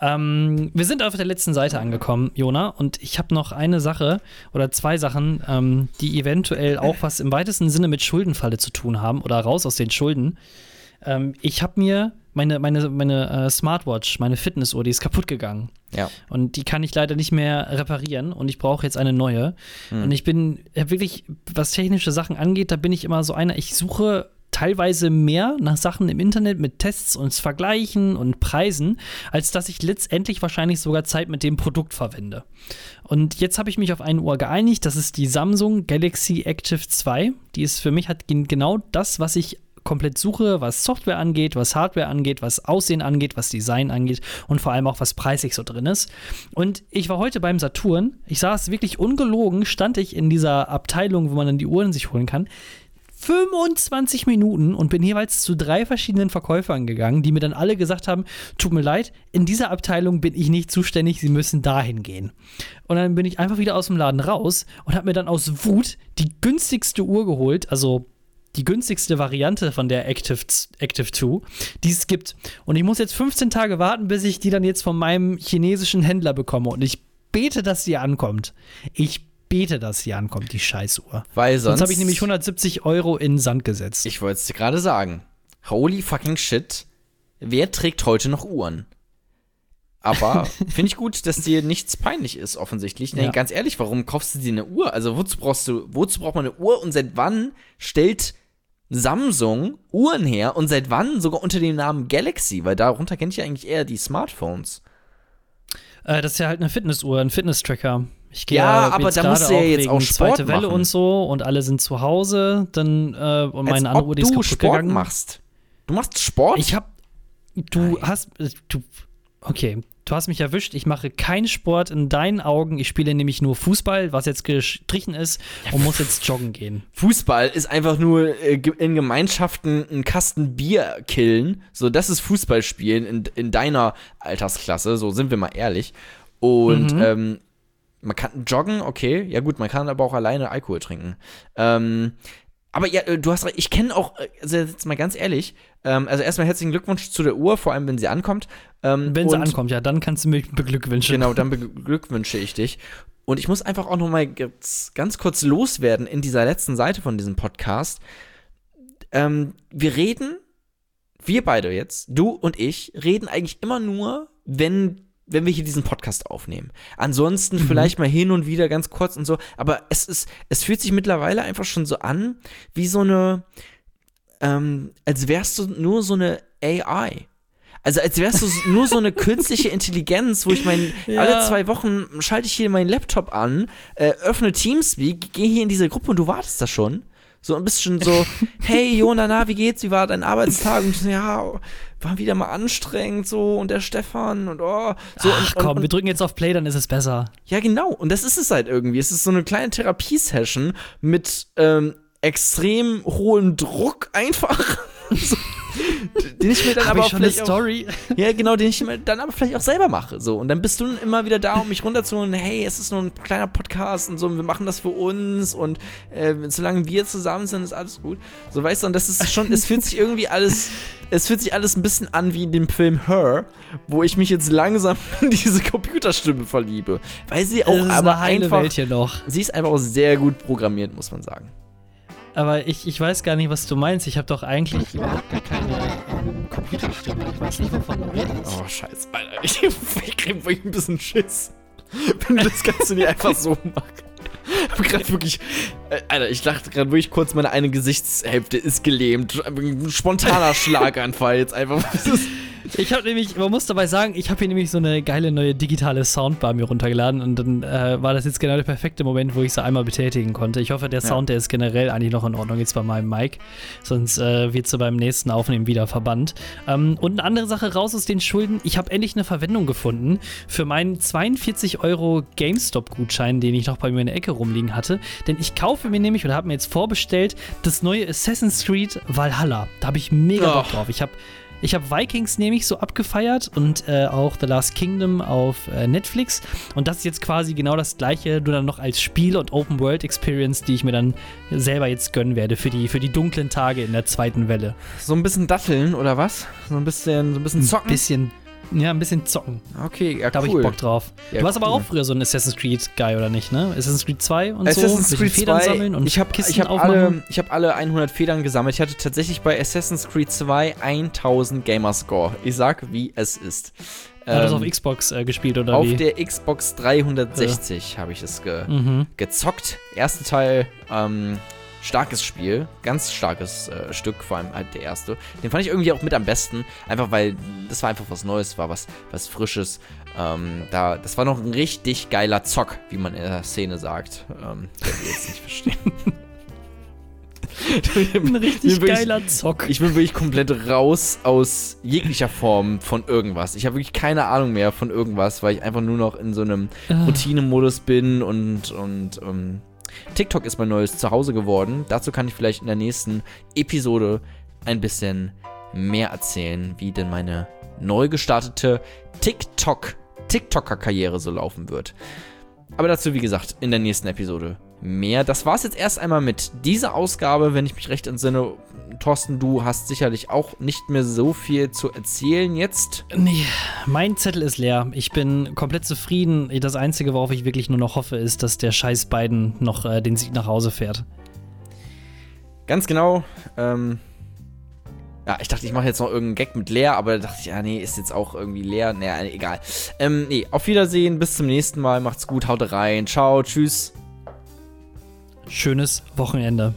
Ähm, wir sind auf der letzten Seite angekommen, Jona, und ich habe noch eine Sache oder zwei Sachen, ähm, die eventuell auch was im weitesten Sinne mit Schuldenfalle zu tun haben oder raus aus den Schulden. Ähm, ich habe mir meine, meine, meine äh, Smartwatch, meine Fitnessuhr, die ist kaputt gegangen. Ja. Und die kann ich leider nicht mehr reparieren und ich brauche jetzt eine neue. Und ich bin wirklich, was technische Sachen angeht, da bin ich immer so einer, ich suche teilweise mehr nach Sachen im Internet mit Tests und Vergleichen und Preisen, als dass ich letztendlich wahrscheinlich sogar Zeit mit dem Produkt verwende. Und jetzt habe ich mich auf eine Uhr geeinigt, das ist die Samsung Galaxy Active 2. Die ist für mich hat gen- genau das, was ich komplett suche, was Software angeht, was Hardware angeht, was Aussehen angeht, was Design angeht und vor allem auch was preisig so drin ist. Und ich war heute beim Saturn. Ich saß wirklich ungelogen, stand ich in dieser Abteilung, wo man dann die Uhren sich holen kann. 25 Minuten und bin jeweils zu drei verschiedenen Verkäufern gegangen, die mir dann alle gesagt haben, tut mir leid, in dieser Abteilung bin ich nicht zuständig, Sie müssen dahin gehen. Und dann bin ich einfach wieder aus dem Laden raus und habe mir dann aus Wut die günstigste Uhr geholt, also die günstigste Variante von der Active, Active 2, die es gibt. Und ich muss jetzt 15 Tage warten, bis ich die dann jetzt von meinem chinesischen Händler bekomme. Und ich bete, dass sie ankommt. Ich bete, dass sie ankommt, die Scheißuhr. Weil sonst. Sonst habe ich nämlich 170 Euro in den Sand gesetzt. Ich wollte es dir gerade sagen. Holy fucking shit. Wer trägt heute noch Uhren? Aber finde ich gut, dass dir nichts peinlich ist, offensichtlich. Nee, Ja. ganz ehrlich, warum kaufst du dir eine Uhr? Also, wozu brauchst du, wozu braucht man eine Uhr und seit wann stellt Samsung Uhren her und seit wann sogar unter dem Namen Galaxy? Weil darunter kenne ich ja eigentlich eher die Smartphones. Äh, das ist ja halt eine Fitnessuhr, ein Fitness-Tracker. Ich gehe Ja, aber da musst du ja jetzt auch Sport zweite Welle machen. und so und alle sind zu Hause, dann äh, und meine Als andere Uhr die ist kaputt Sport gegangen. machst. Du machst Sport? Ich hab du hast äh, du okay, du hast mich erwischt. Ich mache keinen Sport in deinen Augen. Ich spiele nämlich nur Fußball, was jetzt gestrichen ist und muss jetzt joggen gehen. Fußball ist einfach nur äh, in Gemeinschaften einen Kasten Bier killen. So, das ist Fußballspielen in, in deiner Altersklasse, so sind wir mal ehrlich. Und Mhm. ähm, man kann joggen, okay, ja gut, man kann aber auch alleine Alkohol trinken. Ähm, aber ja, äh, du hast recht, ich kenne auch, äh, also jetzt mal ganz ehrlich, ähm, also erstmal herzlichen Glückwunsch zu der Uhr, vor allem wenn sie ankommt. Ähm, Wenn sie ankommt, ja, dann kannst du mich beglückwünschen. Genau, dann beglückwünsche ich dich. Und ich muss einfach auch noch mal ganz, ganz kurz loswerden in dieser letzten Seite von diesem Podcast. Ähm, wir reden, wir beide jetzt, du und ich, reden eigentlich immer nur, wenn, wenn wir hier diesen Podcast aufnehmen. Ansonsten Mhm. vielleicht mal hin und wieder ganz kurz und so. Aber es ist, es fühlt sich mittlerweile einfach schon so an, wie so eine, ähm, als wärst du nur so eine AI. Also als wärst du nur so eine künstliche Intelligenz, wo ich mein, Ja. alle zwei Wochen schalte ich hier meinen Laptop an, äh, öffne Teamspeak, gehe hier in diese Gruppe und du wartest da schon. So ein bisschen so, hey Jona, na, wie geht's? Wie war dein Arbeitstag? Und so, ja, war wieder mal anstrengend so und der Stefan und oh. So, Ach und, komm, und, wir drücken jetzt auf Play, dann ist es besser. ja, genau. Und das ist es halt irgendwie. Es ist so eine kleine Therapiesession mit ähm, extrem hohem Druck einfach. so, den ich mir dann Hab aber ich auch schon eine vielleicht auch, Story? ja, genau, den ich mir dann aber vielleicht auch selber mache. So. Und dann bist du immer wieder da, um mich runterzuholen. Hey, es ist nur ein kleiner Podcast und so, und wir machen das für uns und äh, solange wir zusammen sind, ist alles gut. So, weißt du, und das ist schon, es fühlt sich irgendwie alles, es fühlt sich alles ein bisschen an wie in dem Film Her, wo ich mich jetzt langsam in diese Computerstimme verliebe. Weil sie auch aber eine einfach, Welt hier noch. sie ist einfach auch sehr gut programmiert, muss man sagen. Aber ich, ich weiß gar nicht, was du meinst. Ich habe doch eigentlich überhaupt gar keine ähm, Computerstimme. Ich weiß nicht, wovon du redest. Oh, scheiße, Alter. Ich, ich krieg wirklich ein bisschen Schiss. Wenn du das Ganze nicht einfach so machst. Ich hab grad wirklich. Äh, Alter, ich dachte gerade wirklich kurz, meine eine Gesichtshälfte ist gelähmt. Ein spontaner Schlaganfall jetzt einfach. Das ist- Ich habe nämlich, man muss dabei sagen, ich habe hier nämlich so eine geile neue digitale Soundbar mir runtergeladen und dann äh, war das jetzt genau der perfekte Moment, wo ich sie einmal betätigen konnte. Ich hoffe, der Sound, der ist generell eigentlich noch in Ordnung jetzt bei meinem Mic, sonst äh, wird sie beim nächsten Aufnehmen wieder verbannt. Ähm, und eine andere Sache raus aus den Schulden, ich habe endlich eine Verwendung gefunden für meinen 42 Euro GameStop-Gutschein, den ich noch bei mir in der Ecke rumliegen hatte. Denn ich kaufe mir nämlich oder habe mir jetzt vorbestellt das neue Assassin's Creed Valhalla. Da habe ich mega Bock Oh. drauf. Ich habe ich habe Vikings nämlich so abgefeiert und äh, auch The Last Kingdom auf äh, Netflix. Und das ist jetzt quasi genau das gleiche, nur dann noch als Spiel und Open World Experience, die ich mir dann selber jetzt gönnen werde für die, für die dunklen Tage in der zweiten Welle. so ein bisschen datteln oder was? So ein bisschen, so ein bisschen zocken? Bisschen, ja, ein bisschen zocken. Okay, ja, Da habe cool. ich Bock drauf. Ja, du warst aber cool. auch früher so ein Assassin's Creed Guy, oder nicht, ne? Assassin's Creed 2 und Assassin's so. Creed Federn 2, sammeln und ich habe Kisten ich hab aufmachen. alle, ich hab alle 100 Federn gesammelt. Ich hatte tatsächlich bei Assassin's Creed 2 1000 Gamerscore. Ich sag, wie es ist. Hat das Ähm, auf Xbox äh, gespielt oder auf wie? der Xbox 360 habe ich es ge mhm. gezockt. Erster Teil, ähm, starkes Spiel, ganz starkes äh, Stück, vor allem halt der erste. Den fand ich irgendwie auch mit am besten, einfach weil das war einfach was Neues, war was, was Frisches. Ähm, da, das war noch ein richtig geiler Zock, wie man in der Szene sagt. Ähm, könnt ihr jetzt nicht verstehen. Ein richtig wirklich- geiler Zock. Ich bin wirklich komplett raus aus jeglicher Form von irgendwas. Ich habe wirklich keine Ahnung mehr von irgendwas, weil ich einfach nur noch in so einem Ah. Routinemodus bin und, und ähm, TikTok ist mein neues Zuhause geworden. Dazu kann ich vielleicht in der nächsten Episode ein bisschen mehr erzählen, wie denn meine neu gestartete TikTok, TikToker-Karriere so laufen wird. Aber dazu, wie gesagt, in der nächsten Episode mehr. Das war's jetzt erst einmal mit dieser Ausgabe, wenn ich mich recht entsinne. Thorsten, du hast sicherlich auch nicht mehr so viel zu erzählen jetzt. Nee, mein Zettel ist leer. Ich bin komplett zufrieden. Das Einzige, worauf ich wirklich nur noch hoffe, ist, dass der scheiß Biden noch äh, den Sieg nach Hause fährt. Ganz genau. Ähm, ja, ich dachte, ich mache jetzt noch irgendeinen Gag mit leer, aber da dachte ich, ja, nee, ist jetzt auch irgendwie leer. Naja, egal. Ähm, nee, auf Wiedersehen, bis zum nächsten Mal. Macht's gut, haut rein. Ciao, tschüss. Schönes Wochenende.